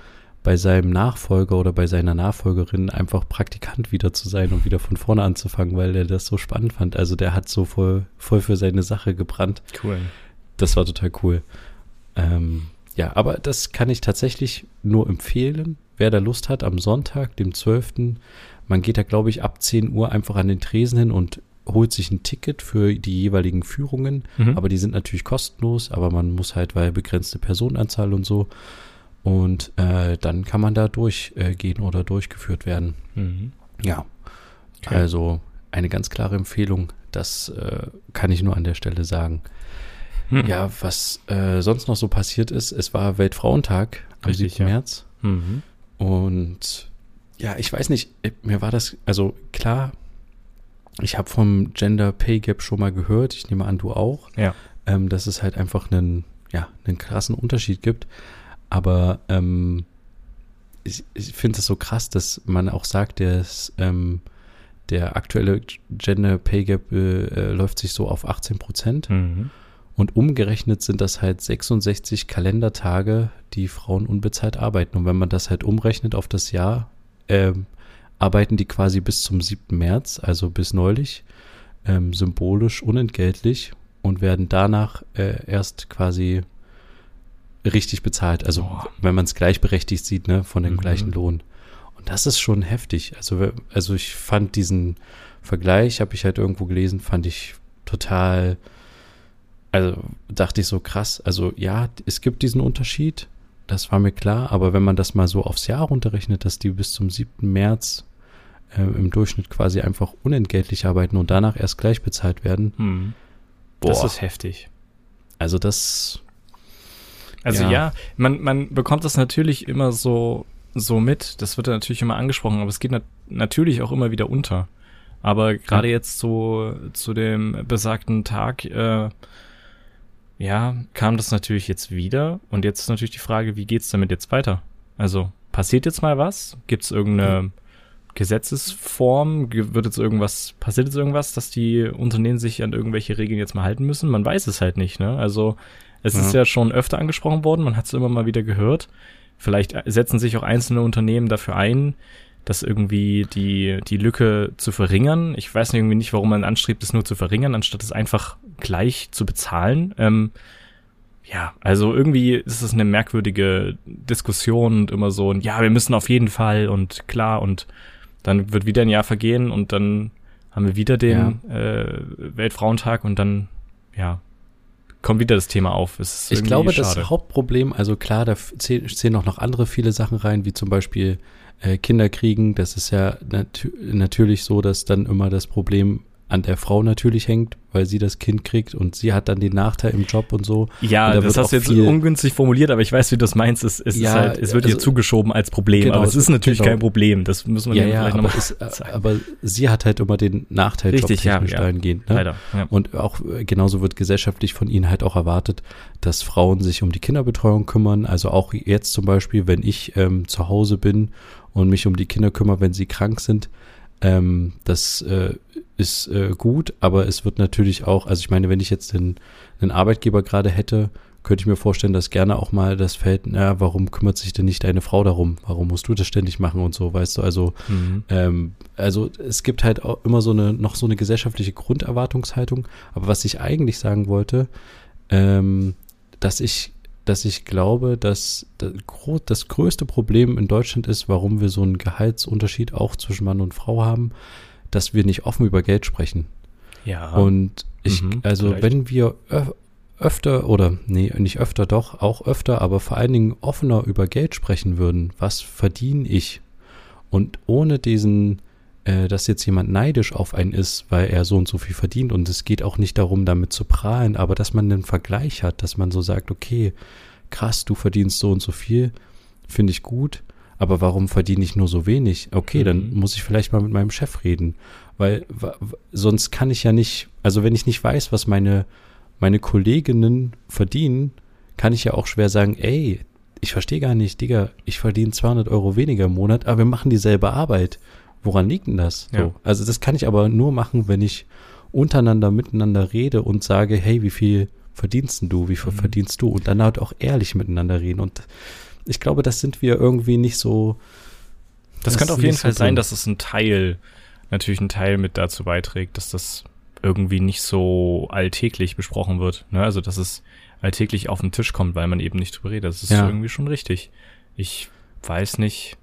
bei seinem Nachfolger oder bei seiner Nachfolgerin einfach Praktikant wieder zu sein und wieder von vorne anzufangen, weil er das so spannend fand. Also der hat so voll, voll für seine Sache gebrannt. Cool. Das war total cool. Ähm, ja, aber das kann ich tatsächlich nur empfehlen. Wer da Lust hat, am Sonntag, dem 12. Man geht da, glaube ich, ab 10 Uhr einfach an den Tresen hin und holt sich ein Ticket für die jeweiligen Führungen. Mhm. Aber die sind natürlich kostenlos, aber man muss halt, weil begrenzte Personenanzahl und so. Und äh, dann kann man da durchgehen äh, oder durchgeführt werden. Mhm. Ja, Okay. also eine ganz klare Empfehlung. Das äh, kann ich nur an der Stelle sagen. Mhm. Ja, was äh, sonst noch so passiert ist, es war Weltfrauentag am Richtig, 7. ja. März. Mhm. Und ja, ich weiß nicht, äh, mir war das, also klar, ich habe vom Gender Pay Gap schon mal gehört, ich nehme an, du auch, Ja. ähm, dass es halt einfach einen, ja, einen krassen Unterschied gibt. Aber ähm, ich, ich finde es so krass, dass man auch sagt, dass ähm, der aktuelle Gender Pay Gap äh, äh, läuft sich so auf 18 Prozent. Mhm. Und umgerechnet sind das halt 66 Kalendertage, die Frauen unbezahlt arbeiten. Und wenn man das halt umrechnet auf das Jahr, ähm, arbeiten die quasi bis zum 7. März, also bis neulich, ähm, symbolisch unentgeltlich und werden danach äh, erst quasi richtig bezahlt. Also Boah. wenn man es gleichberechtigt sieht, ne, von dem Mhm. gleichen Lohn. Und das ist schon heftig. Also, also ich fand diesen Vergleich, habe ich halt irgendwo gelesen, fand ich total, also dachte ich so krass. Also ja, es gibt diesen Unterschied, das war mir klar, aber wenn man das mal so aufs Jahr runterrechnet, dass die bis zum 7. März äh, im Durchschnitt quasi einfach unentgeltlich arbeiten und danach erst gleich bezahlt werden, Mhm. Das ist heftig. also das, Also ja, Ja. man, man bekommt das natürlich immer so, so mit. Das wird ja natürlich immer angesprochen, aber es geht nat natürlich auch immer wieder unter. Aber gerade jetzt so zu dem besagten Tag, äh, ja, kam das natürlich jetzt wieder. Und jetzt ist natürlich die Frage, wie geht's damit jetzt weiter? Also, passiert jetzt mal was? Gibt's irgendeine Gesetzesform? Ge- Wird jetzt irgendwas, passiert jetzt irgendwas, dass die Unternehmen sich an irgendwelche Regeln jetzt mal halten müssen? Man weiß es halt nicht, ne? Also, es ist Ja. ja schon öfter angesprochen worden, man hat es immer mal wieder gehört. vielleicht setzen sich auch einzelne Unternehmen dafür ein, das irgendwie die, die Lücke zu verringern. Ich weiß irgendwie nicht, warum man anstrebt, es nur zu verringern, anstatt es einfach gleich zu bezahlen. Ähm, ja, also irgendwie ist es eine merkwürdige Diskussion und immer so, und ja, wir müssen auf jeden Fall und klar und dann wird wieder ein Jahr vergehen und dann haben wir wieder den ja. äh, Weltfrauentag und dann, ja, kommt wieder das Thema auf. ich glaube, schade. das Hauptproblem, also klar, da zählen auch noch andere viele Sachen rein, wie zum Beispiel äh, Kinder kriegen. Das ist ja nat natürlich so, dass dann immer das Problem an der Frau natürlich hängt, weil sie das Kind kriegt und sie hat dann den Nachteil im Job und so. Ja, und da das hast du jetzt ungünstig formuliert, aber ich weiß, wie du das meinst. Es, es, ja, ist halt, es wird also, ihr zugeschoben als Problem, genau, aber es ist natürlich genau. kein Problem. Das muss man ja, ja vielleicht nochmal sagen. Aber sie hat halt immer den Nachteil Richtig, jobtechnisch ja, dahingehend. Ne? Leider, ja. Und auch äh, genauso wird gesellschaftlich von ihnen halt auch erwartet, dass Frauen sich um die Kinderbetreuung kümmern. Also auch jetzt zum Beispiel, wenn ich ähm, zu Hause bin und mich um die Kinder kümmere, wenn sie krank sind, ähm, das äh, ist äh, gut, aber es wird natürlich auch, also ich meine, wenn ich jetzt den, einen Arbeitgeber gerade hätte, könnte ich mir vorstellen, dass gerne auch mal das fällt, na, warum kümmert sich denn nicht deine Frau darum? Warum musst du das ständig machen und so, weißt du? Also, mhm. ähm, also es gibt halt auch immer so eine, noch so eine gesellschaftliche Grunderwartungshaltung. Aber was ich eigentlich sagen wollte, ähm, dass ich dass ich glaube, dass das größte Problem in Deutschland ist, warum wir so einen Gehaltsunterschied auch zwischen Mann und Frau haben, dass wir nicht offen über Geld sprechen. Ja. Und ich, mhm, also vielleicht. wenn wir öfter oder nee, nicht öfter doch, auch öfter, aber vor allen Dingen offener über Geld sprechen würden, was verdiene ich? Und ohne diesen äh, dass jetzt jemand neidisch auf einen ist, weil er so und so viel verdient. Und es geht auch nicht darum, damit zu prahlen, aber dass man einen Vergleich hat, dass man so sagt, okay, krass, du verdienst so und so viel, finde ich gut, aber warum verdiene ich nur so wenig? Okay, mhm. dann muss ich vielleicht mal mit meinem Chef reden, weil sonst kann ich ja nicht, also wenn ich nicht weiß, was meine, meine Kolleginnen verdienen, kann ich ja auch schwer sagen, ey, ich verstehe gar nicht, Digga, ich verdiene 200 Euro weniger im Monat, aber wir machen dieselbe Arbeit woran liegt denn das? So. Also das kann ich aber nur machen, wenn ich untereinander miteinander rede und sage, hey, wie viel verdienst du, wie viel mhm. verdienst du? Und dann halt auch ehrlich miteinander reden. Und ich glaube, das sind wir irgendwie nicht so. Das, das könnte auf jeden Fall so sein, dass es ein Teil, natürlich ein Teil mit dazu beiträgt, dass das irgendwie nicht so alltäglich besprochen wird. Ne? Also, dass es alltäglich auf den Tisch kommt, weil man eben nicht drüber redet. Das ist ja. irgendwie schon richtig. Ich weiß nicht,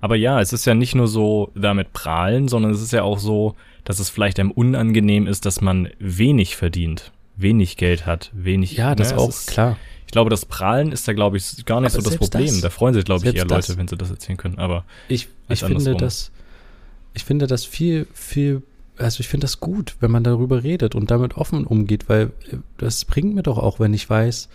aber ja, es ist ja nicht nur so damit prahlen, sondern es ist ja auch so, dass es vielleicht einem unangenehm ist, dass man wenig verdient, wenig Geld hat, wenig. Ja, das ne, auch, ist, klar. Ich glaube, das Prahlen ist da, glaube ich, gar nicht Aber so das Problem. Das, da freuen sich, glaube ich, eher Leute, das, wenn sie das erzählen können. Aber ich, ich finde das, ich finde das viel, viel, also ich finde das gut, wenn man darüber redet und damit offen umgeht, weil äh, das bringt mir doch auch, wenn ich weiß,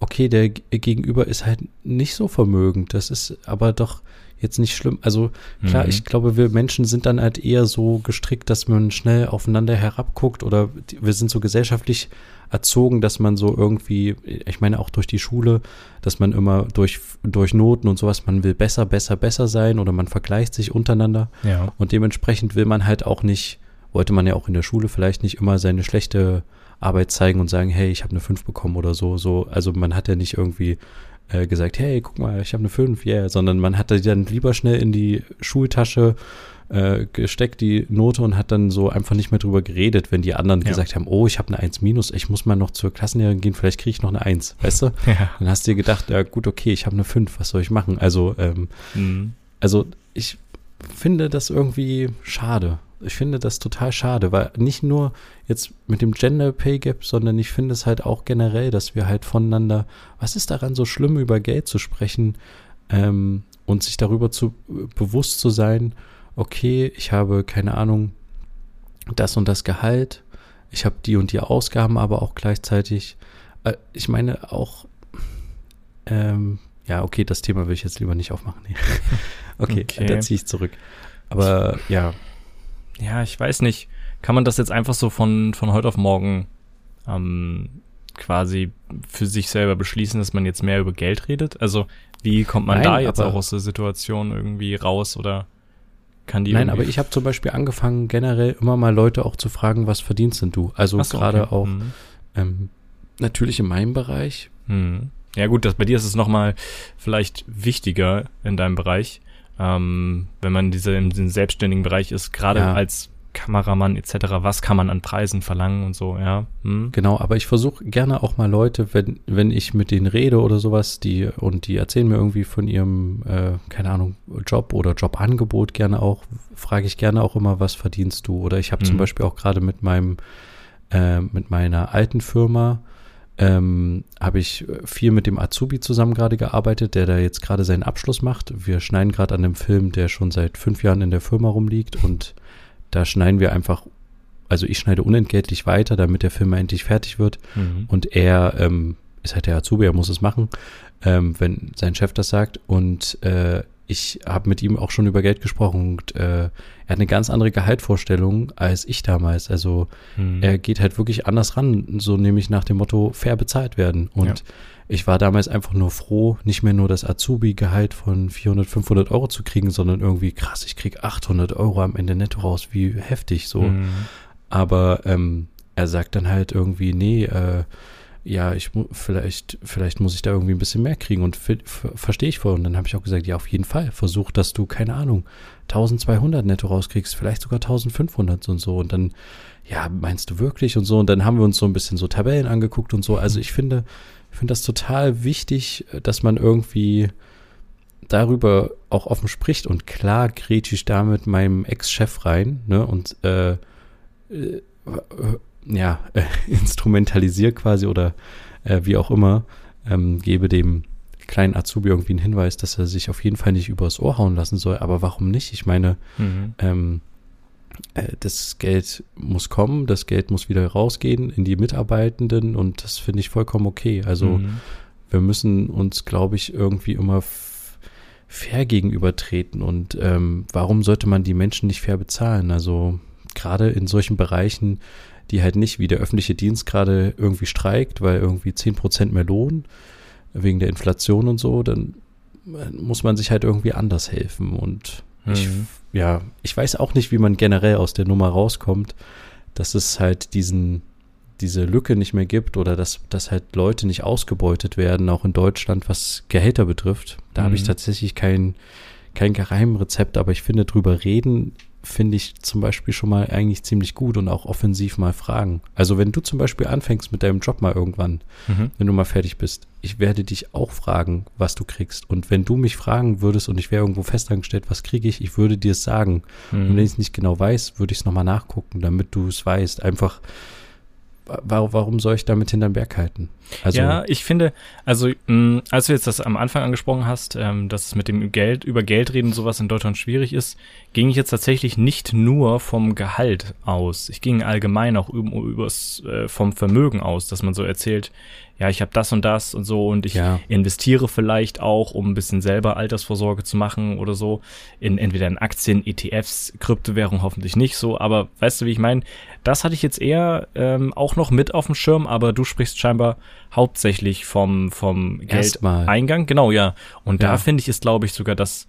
okay, der Gegenüber ist halt nicht so vermögend. Das ist aber doch jetzt nicht schlimm. Also klar, mhm. ich glaube, wir Menschen sind dann halt eher so gestrickt, dass man schnell aufeinander herabguckt oder wir sind so gesellschaftlich erzogen, dass man so irgendwie, ich meine auch durch die Schule, dass man immer durch, durch Noten und sowas, man will besser, besser, besser sein oder man vergleicht sich untereinander. Ja. Und dementsprechend will man halt auch nicht, wollte man ja auch in der Schule vielleicht nicht immer seine schlechte Arbeit zeigen und sagen, hey, ich habe eine 5 bekommen oder so. So, also man hat ja nicht irgendwie äh, gesagt, hey, guck mal, ich habe eine 5, yeah, sondern man hat die dann lieber schnell in die Schultasche äh, gesteckt, die Note, und hat dann so einfach nicht mehr drüber geredet, wenn die anderen ja. gesagt haben, oh, ich habe eine 1 minus, ich muss mal noch zur Klassenlehrerin gehen, vielleicht kriege ich noch eine 1, weißt du? [LAUGHS] Ja. Dann hast du dir gedacht, ja gut, okay, ich habe eine 5, was soll ich machen? Also, ähm, mhm. also ich finde das irgendwie schade. Ich finde das total schade, weil nicht nur jetzt mit dem Gender Pay Gap, sondern ich finde es halt auch generell, dass wir halt voneinander, was ist daran so schlimm, über Geld zu sprechen ähm, und sich darüber zu bewusst zu sein, okay, ich habe keine Ahnung, das und das Gehalt, ich habe die und die Ausgaben, aber auch gleichzeitig, äh, ich meine auch, ähm, ja, okay, das Thema will ich jetzt lieber nicht aufmachen. Nee. [LAUGHS] okay, okay. da ziehe ich zurück. Aber ja, ja, ich weiß nicht, kann man das jetzt einfach so von, von heute auf morgen ähm, quasi für sich selber beschließen, dass man jetzt mehr über Geld redet? Also, wie kommt man Nein, da jetzt auch aus der Situation irgendwie raus oder kann die Nein, aber ich habe zum Beispiel angefangen, generell immer mal Leute auch zu fragen, was verdienst denn du? Also so, gerade okay. auch mhm. ähm, natürlich in meinem Bereich. Mhm. Ja gut, das, bei dir ist es nochmal vielleicht wichtiger in deinem Bereich, ähm, wenn man diese in diesem selbstständigen Bereich ist, gerade ja. als Kameramann etc., was kann man an Preisen verlangen und so, ja. Hm. Genau, aber ich versuche gerne auch mal Leute, wenn, wenn ich mit denen rede oder sowas, die und die erzählen mir irgendwie von ihrem, äh, keine Ahnung, Job oder Jobangebot gerne auch, frage ich gerne auch immer, was verdienst du? Oder ich habe hm. zum Beispiel auch gerade mit meinem, äh, mit meiner alten Firma, ähm, habe ich viel mit dem Azubi zusammen gerade gearbeitet, der da jetzt gerade seinen Abschluss macht. Wir schneiden gerade an einem Film, der schon seit fünf Jahren in der Firma rumliegt und da schneiden wir einfach, also ich schneide unentgeltlich weiter, damit der Film endlich fertig wird. Mhm. Und er ähm, ist halt der Azubi, er muss es machen, ähm, wenn sein Chef das sagt. Und äh, ich habe mit ihm auch schon über Geld gesprochen und äh, er hat eine ganz andere Gehaltvorstellung als ich damals. Also mhm. er geht halt wirklich anders ran, so nämlich nach dem Motto fair bezahlt werden. Und ja. ich war damals einfach nur froh, nicht mehr nur das Azubi-Gehalt von 400, 500 Euro zu kriegen, sondern irgendwie krass, ich krieg 800 Euro am Ende netto raus, wie heftig so. Mhm. Aber ähm, er sagt dann halt irgendwie, nee, äh, ja, ich vielleicht, vielleicht muss ich da irgendwie ein bisschen mehr kriegen und verstehe ich voll. Und dann habe ich auch gesagt, ja, auf jeden Fall, versuch, dass du, keine Ahnung, 1200 netto rauskriegst, vielleicht sogar 1500 und so. Und dann, ja, meinst du wirklich und so. Und dann haben wir uns so ein bisschen so Tabellen angeguckt und so. Also ich finde, ich finde das total wichtig, dass man irgendwie darüber auch offen spricht. Und klar grätsche ich da mit meinem Ex-Chef rein, ne, und, äh, äh ja, äh, [LAUGHS] instrumentalisiere quasi oder äh, wie auch immer, ähm, gebe dem kleinen Azubi irgendwie einen Hinweis, dass er sich auf jeden Fall nicht übers Ohr hauen lassen soll. Aber warum nicht? Ich meine, mhm. ähm, äh, das Geld muss kommen, das Geld muss wieder rausgehen in die Mitarbeitenden und das finde ich vollkommen okay. Also mhm. wir müssen uns, glaube ich, irgendwie immer fair gegenübertreten und ähm, warum sollte man die Menschen nicht fair bezahlen? Also gerade in solchen Bereichen, die halt nicht wie der öffentliche Dienst gerade irgendwie streikt, weil irgendwie zehn Prozent mehr Lohn wegen der Inflation und so, dann muss man sich halt irgendwie anders helfen. Und mhm. ich, ja, ich weiß auch nicht, wie man generell aus der Nummer rauskommt, dass es halt diesen, diese Lücke nicht mehr gibt oder dass, dass halt Leute nicht ausgebeutet werden, auch in Deutschland, was Gehälter betrifft. Da mhm. habe ich tatsächlich kein, kein Geheimrezept, aber ich finde, drüber reden finde ich zum Beispiel schon mal eigentlich ziemlich gut und auch offensiv mal fragen. Also wenn du zum Beispiel anfängst mit deinem Job mal irgendwann, mhm. wenn du mal fertig bist, ich werde dich auch fragen, was du kriegst. Und wenn du mich fragen würdest und ich wäre irgendwo festangestellt, was kriege ich, ich würde dir es sagen. Mhm. Und wenn ich es nicht genau weiß, würde ich es nochmal nachgucken, damit du es weißt. Einfach, warum soll ich damit hinterm Berg halten? Also, ja, ich finde, also mh, als du jetzt das am Anfang angesprochen hast, ähm, dass es mit dem Geld, über Geld reden sowas in Deutschland schwierig ist, ging ich jetzt tatsächlich nicht nur vom Gehalt aus. Ich ging allgemein auch über, übers, äh, vom Vermögen aus, dass man so erzählt, ja, ich habe das und das und so und ich ja. investiere vielleicht auch, um ein bisschen selber Altersvorsorge zu machen oder so, in entweder in Aktien, ETFs, Kryptowährung hoffentlich nicht so, aber weißt du, wie ich meine? Das hatte ich jetzt eher ähm, auch noch mit auf dem Schirm, aber du sprichst scheinbar hauptsächlich vom vom Geldeingang, genau, ja. Und ja. da finde ich ist glaube ich sogar das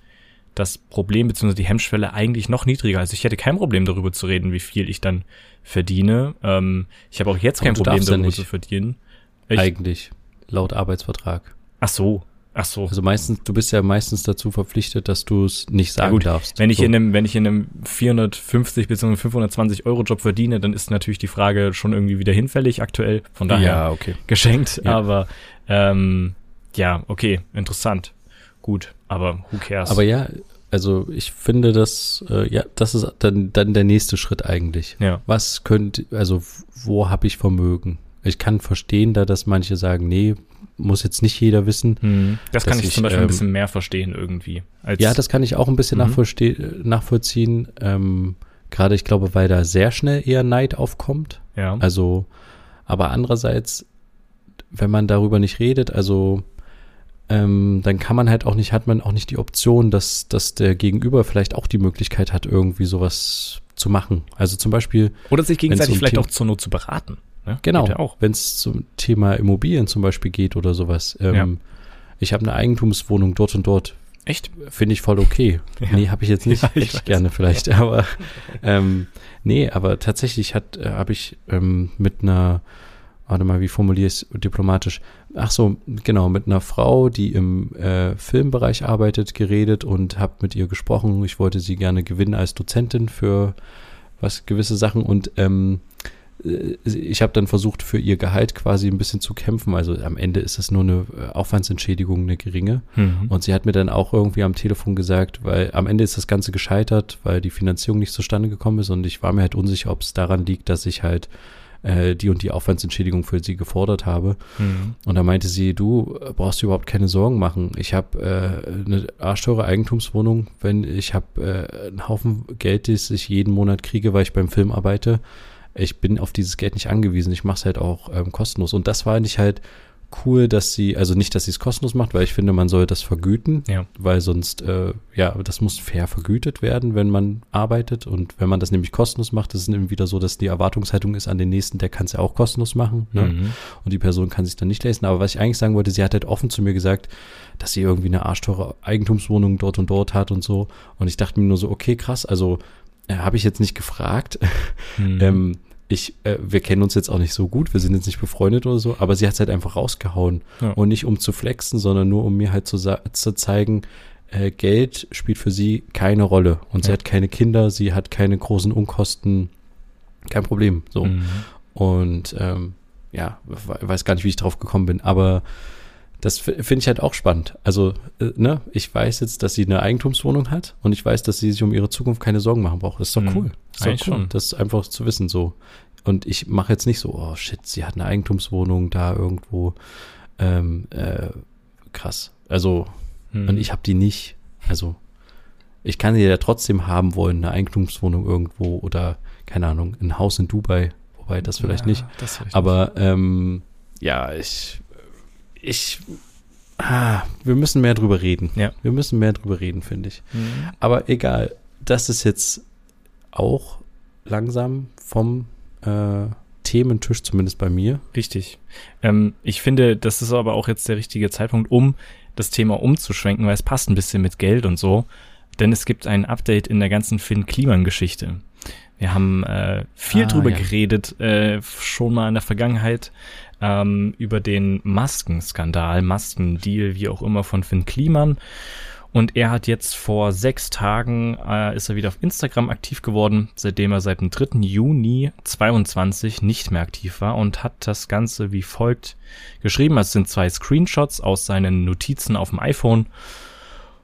das Problem bzw. die Hemmschwelle eigentlich noch niedriger. Also ich hätte kein Problem darüber zu reden, wie viel ich dann verdiene. Ähm, ich habe auch jetzt kein Problem darüber zu verdienen. Ich, Eigentlich, laut Arbeitsvertrag. Ach so, ach so. Also meistens, du bist ja meistens dazu verpflichtet, dass du es nicht sagen ja gut, darfst. Wenn ich so. in einem, wenn ich in einem 450 bzw. 520 Euro Job verdiene, dann ist natürlich die Frage schon irgendwie wieder hinfällig aktuell. Von daher ja, okay. geschenkt. Ja. Aber ähm, ja, okay, interessant. Gut, aber who cares? Aber ja, also ich finde das, äh, ja, das ist dann, dann der nächste Schritt eigentlich. Ja. Was könnte, also wo habe ich Vermögen? Ich kann verstehen da, dass manche sagen, nee, muss jetzt nicht jeder wissen. Hm. Das kann ich, zum Beispiel ähm, ein bisschen mehr verstehen irgendwie. ja, das kann ich auch ein bisschen mhm. nachvollziehen. Ähm, Gerade ich glaube, weil da sehr schnell eher Neid aufkommt. Ja. Also, aber andererseits, wenn man darüber nicht redet, also ähm, dann kann man halt auch nicht, hat man auch nicht die Option, dass, dass der Gegenüber vielleicht auch die Möglichkeit hat, irgendwie sowas zu machen. Also zum Beispiel. Oder sich gegenseitig um vielleicht auch zur Not zu beraten. Ne? Genau, ja wenn es zum Thema Immobilien zum Beispiel geht oder sowas. Ähm, ja. Ich habe eine Eigentumswohnung dort und dort. Echt? Finde ich voll okay. [LAUGHS] Ja. Nee, habe ich jetzt nicht. [LAUGHS] Ja, ich Echt gerne vielleicht. [LAUGHS] Aber ähm, nee, aber tatsächlich hat äh, habe ich ähm, mit einer warte mal, wie formuliere ich es diplomatisch? Ach so, genau, mit einer Frau, die im äh, Filmbereich arbeitet, geredet und habe mit ihr gesprochen. Ich wollte sie gerne gewinnen als Dozentin für was gewisse Sachen und ähm, äh, ich habe dann versucht, für ihr Gehalt quasi ein bisschen zu kämpfen. Also am Ende ist es nur eine äh, Aufwandsentschädigung, eine geringe. Mhm. Und sie hat mir dann auch irgendwie am Telefon gesagt, weil am Ende ist das Ganze gescheitert, weil die Finanzierung nicht zustande gekommen ist. Und ich war mir halt unsicher, ob es daran liegt, dass ich halt äh, die und die Aufwandsentschädigung für sie gefordert habe. Mhm. Und da meinte sie, du brauchst dir überhaupt keine Sorgen machen. Ich habe äh, eine arschteure Eigentumswohnung, wenn ich habe äh, einen Haufen Geld, das ich jeden Monat kriege, weil ich beim Film arbeite ich bin auf dieses Geld nicht angewiesen. Ich mache es halt auch ähm, kostenlos. Und das war nicht halt cool, dass sie, also nicht, dass sie es kostenlos macht, weil ich finde, man soll das vergüten, ja. weil sonst, äh, ja, das muss fair vergütet werden, wenn man arbeitet. Und wenn man das nämlich kostenlos macht, ist es eben wieder so, dass die Erwartungshaltung ist an den nächsten, der kann es ja auch kostenlos machen. Ne? Mhm. Und die Person kann sich dann nicht leisten. Aber was ich eigentlich sagen wollte, sie hat halt offen zu mir gesagt, dass sie irgendwie eine arschteure Eigentumswohnung dort und dort hat und so. Und ich dachte mir nur so, okay, krass, also äh, habe ich jetzt nicht gefragt. [LAUGHS] Mhm. ähm, ich, äh, wir kennen uns jetzt auch nicht so gut, wir sind jetzt nicht befreundet oder so, aber sie hat es halt einfach rausgehauen. Ja. Und nicht um zu flexen, sondern nur um mir halt zu, zu zeigen, äh, Geld spielt für sie keine Rolle. Und ja. sie hat keine Kinder, sie hat keine großen Unkosten, kein Problem. So. Mhm. Und ähm, ja, weiß gar nicht, wie ich drauf gekommen bin, aber das finde ich halt auch spannend. Also, äh, ne, ich weiß jetzt, dass sie eine Eigentumswohnung hat und ich weiß, dass sie sich um ihre Zukunft keine Sorgen machen braucht. Das ist doch mhm. cool. Das ist doch cool. Schon. Das ist einfach zu wissen so. Und ich mache jetzt nicht so, oh shit, sie hat eine Eigentumswohnung da irgendwo. Ähm, äh, krass. Also, mhm. und ich habe die nicht. Also, ich kann sie ja trotzdem haben wollen, eine Eigentumswohnung irgendwo oder, keine Ahnung, ein Haus in Dubai. Wobei das vielleicht ja, nicht. Das vielleicht Aber ähm, ja, ich ich, ah, wir müssen mehr drüber reden. Ja. Wir müssen mehr drüber reden, finde ich. Mhm. Aber egal, das ist jetzt auch langsam vom äh, Thementisch, zumindest bei mir. Richtig. Ähm, ich finde, das ist aber auch jetzt der richtige Zeitpunkt, um das Thema umzuschwenken, weil es passt ein bisschen mit Geld und so. Denn es gibt ein Update in der ganzen Finn-Kliman-Geschichte. Wir haben äh, viel ah, drüber ja. geredet, äh, schon mal in der Vergangenheit ähm, über den Maskenskandal, Maskendeal, wie auch immer, von Finn Kliman. Und er hat jetzt vor sechs Tagen, äh, ist er wieder auf Instagram aktiv geworden, seitdem er seit dem 3. Juni 22 nicht mehr aktiv war und hat das Ganze wie folgt geschrieben. Es sind zwei Screenshots aus seinen Notizen auf dem iPhone.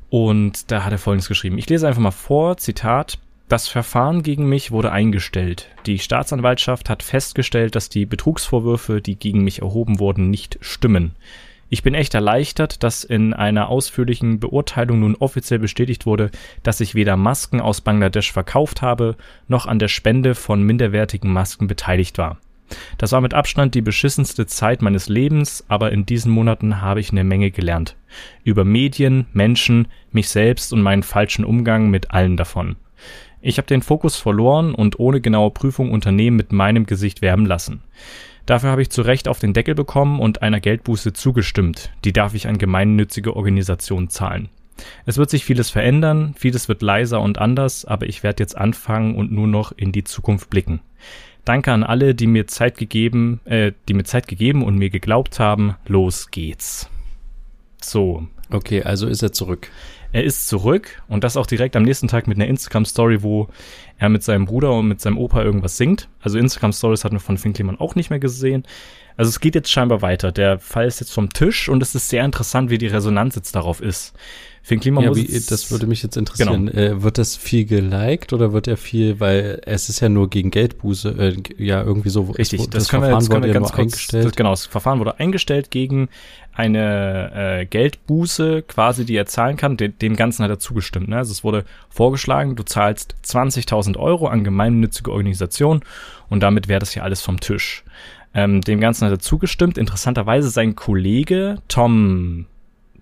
Und da hat er folgendes geschrieben. Ich lese einfach mal vor, Zitat. Das Verfahren gegen mich wurde eingestellt. Die Staatsanwaltschaft hat festgestellt, dass die Betrugsvorwürfe, die gegen mich erhoben wurden, nicht stimmen. Ich bin echt erleichtert, dass in einer ausführlichen Beurteilung nun offiziell bestätigt wurde, dass ich weder Masken aus Bangladesch verkauft habe, noch an der Spende von minderwertigen Masken beteiligt war. Das war mit Abstand die beschissenste Zeit meines Lebens, aber in diesen Monaten habe ich eine Menge gelernt. Über Medien, Menschen, mich selbst und meinen falschen Umgang mit allen davon. Ich habe den Fokus verloren und ohne genaue Prüfung Unternehmen mit meinem Gesicht werben lassen. Dafür habe ich zu Recht auf den Deckel bekommen und einer Geldbuße zugestimmt. Die darf ich an gemeinnützige Organisationen zahlen. Es wird sich vieles verändern, vieles wird leiser und anders, aber ich werde jetzt anfangen und nur noch in die Zukunft blicken. Danke an alle, die mir Zeit gegeben, äh, die mir Zeit gegeben und mir geglaubt haben. Los geht's. So. Okay, also ist er zurück. Er ist zurück und das auch direkt am nächsten Tag mit einer Instagram-Story, wo er mit seinem Bruder und mit seinem Opa irgendwas singt. Also Instagram-Stories hatten wir von Finn Kliman auch nicht mehr gesehen. Also es geht jetzt scheinbar weiter. Der Fall ist jetzt vom Tisch und es ist sehr interessant, wie die Resonanz jetzt darauf ist. Finn Kliman ja, wie, das würde mich jetzt interessieren. Genau. Äh, wird das viel geliked oder wird er viel, weil es ist ja nur gegen Geldbuße, äh, ja irgendwie so. Richtig, das, das, Verfahren jetzt, wurde ja ganz kurz, eingestellt. Das, genau, das Verfahren wurde eingestellt gegen eine äh, Geldbuße quasi, die er zahlen kann. De dem Ganzen hat er zugestimmt. Ne? Also es wurde vorgeschlagen, du zahlst 20.000 Euro an gemeinnützige Organisation und damit wäre das ja alles vom Tisch. Ähm, dem Ganzen hat er zugestimmt. Interessanterweise sein Kollege Tom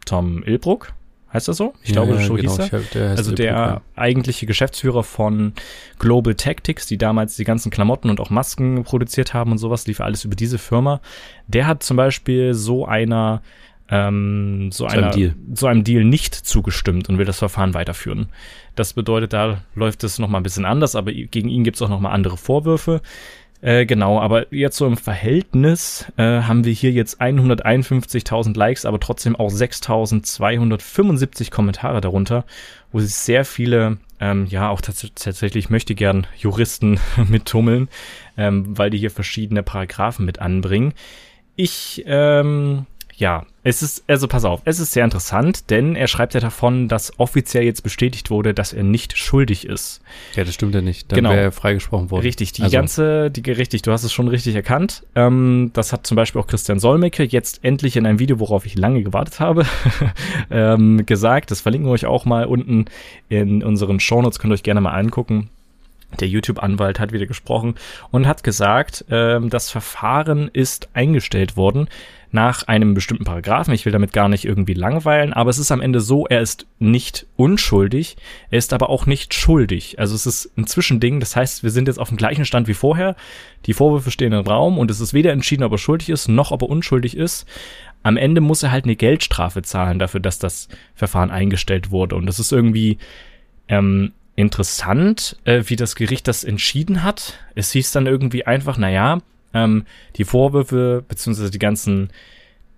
Tom Ilbruck, Heißt das so? Ich ja, glaube, so genau. hieß er. Hab, der also der Bruder. eigentliche Geschäftsführer von Global Tactics, die damals die ganzen Klamotten und auch Masken produziert haben und sowas, lief alles über diese Firma. Der hat zum Beispiel so einer ähm, so, einer, Deal. so einem Deal nicht zugestimmt und will das Verfahren weiterführen. Das bedeutet, da läuft es nochmal ein bisschen anders, aber gegen ihn gibt es auch nochmal andere Vorwürfe. Äh, genau, aber jetzt so im Verhältnis äh, haben wir hier jetzt 151.000 Likes, aber trotzdem auch 6.275 Kommentare darunter, wo sich sehr viele, ähm, ja, auch tats tatsächlich möchte gern Juristen [LAUGHS] mittummeln, ähm, weil die hier verschiedene Paragraphen mit anbringen. Ich ähm, ja, es ist, also pass auf, es ist sehr interessant, denn er schreibt ja davon, dass offiziell jetzt bestätigt wurde, dass er nicht schuldig ist. Ja, das stimmt ja nicht. Dann genau. wäre er freigesprochen worden. Richtig, die also. ganze, die, richtig, du hast es schon richtig erkannt. Ähm, das hat zum Beispiel auch Christian Solmecke jetzt endlich in einem Video, worauf ich lange gewartet habe, [LAUGHS] ähm, gesagt. Das verlinken wir euch auch mal unten in unseren Shownotes, könnt ihr euch gerne mal angucken. Der YouTube-Anwalt hat wieder gesprochen und hat gesagt, ähm, das Verfahren ist eingestellt worden nach einem bestimmten Paragraphen. Ich will damit gar nicht irgendwie langweilen, aber es ist am Ende so, er ist nicht unschuldig, er ist aber auch nicht schuldig. Also es ist ein Zwischending, das heißt, wir sind jetzt auf dem gleichen Stand wie vorher. Die Vorwürfe stehen im Raum und es ist weder entschieden, ob er schuldig ist, noch ob er unschuldig ist. Am Ende muss er halt eine Geldstrafe zahlen dafür, dass das Verfahren eingestellt wurde. Und das ist irgendwie ähm, interessant, äh, wie das Gericht das entschieden hat. Es hieß dann irgendwie einfach, naja, ähm, die Vorwürfe, beziehungsweise die ganzen,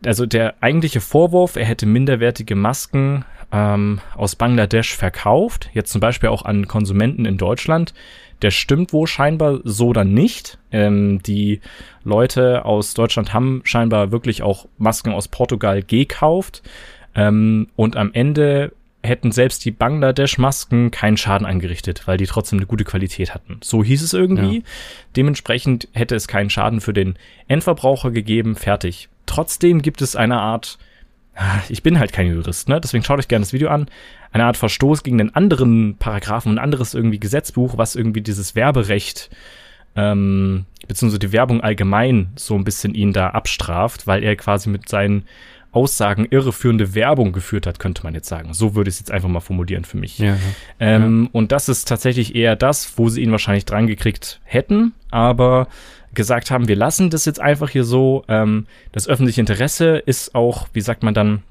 also der eigentliche Vorwurf, er hätte minderwertige Masken ähm, aus Bangladesch verkauft, jetzt zum Beispiel auch an Konsumenten in Deutschland, der stimmt wohl scheinbar so dann nicht. Ähm, die Leute aus Deutschland haben scheinbar wirklich auch Masken aus Portugal gekauft. Ähm, und am Ende hätten selbst die Bangladesch-Masken keinen Schaden angerichtet, weil die trotzdem eine gute Qualität hatten. So hieß es irgendwie. Ja. Dementsprechend hätte es keinen Schaden für den Endverbraucher gegeben. Fertig. Trotzdem gibt es eine Art, ich bin halt kein Jurist, ne? Deswegen schaut euch gerne das Video an. Eine Art Verstoß gegen den anderen Paragraphen, ein anderes irgendwie Gesetzbuch, was irgendwie dieses Werberecht ähm, beziehungsweise die Werbung allgemein so ein bisschen ihn da abstraft, weil er quasi mit seinen Aussagen irreführende Werbung geführt hat, könnte man jetzt sagen. So würde ich es jetzt einfach mal formulieren für mich. Ja, ähm, ja. Und das ist tatsächlich eher das, wo sie ihn wahrscheinlich dran gekriegt hätten, aber gesagt haben, wir lassen das jetzt einfach hier so. Ähm, das öffentliche Interesse ist auch, wie sagt man dann,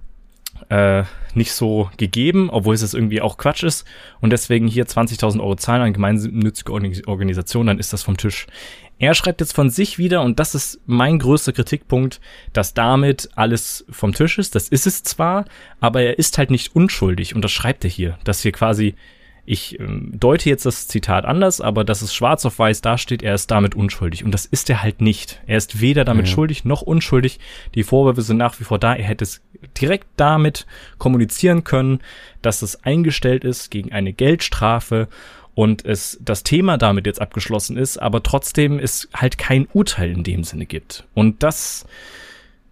äh, nicht so gegeben, obwohl es irgendwie auch Quatsch ist. Und deswegen hier 20.000 Euro zahlen an gemeinnützige Organisation, dann ist das vom Tisch. Er schreibt jetzt von sich wieder, und das ist mein größter Kritikpunkt, dass damit alles vom Tisch ist. Das ist es zwar, aber er ist halt nicht unschuldig. Und das schreibt er hier, dass wir quasi, ich ähm, deute jetzt das Zitat anders, aber dass es schwarz auf weiß dasteht, er ist damit unschuldig. Und das ist er halt nicht. Er ist weder damit ja. schuldig noch unschuldig. Die Vorwürfe sind nach wie vor da. Er hätte es direkt damit kommunizieren können, dass es eingestellt ist gegen eine Geldstrafe und es das Thema damit jetzt abgeschlossen ist, aber trotzdem es halt kein Urteil in dem Sinne gibt. Und das,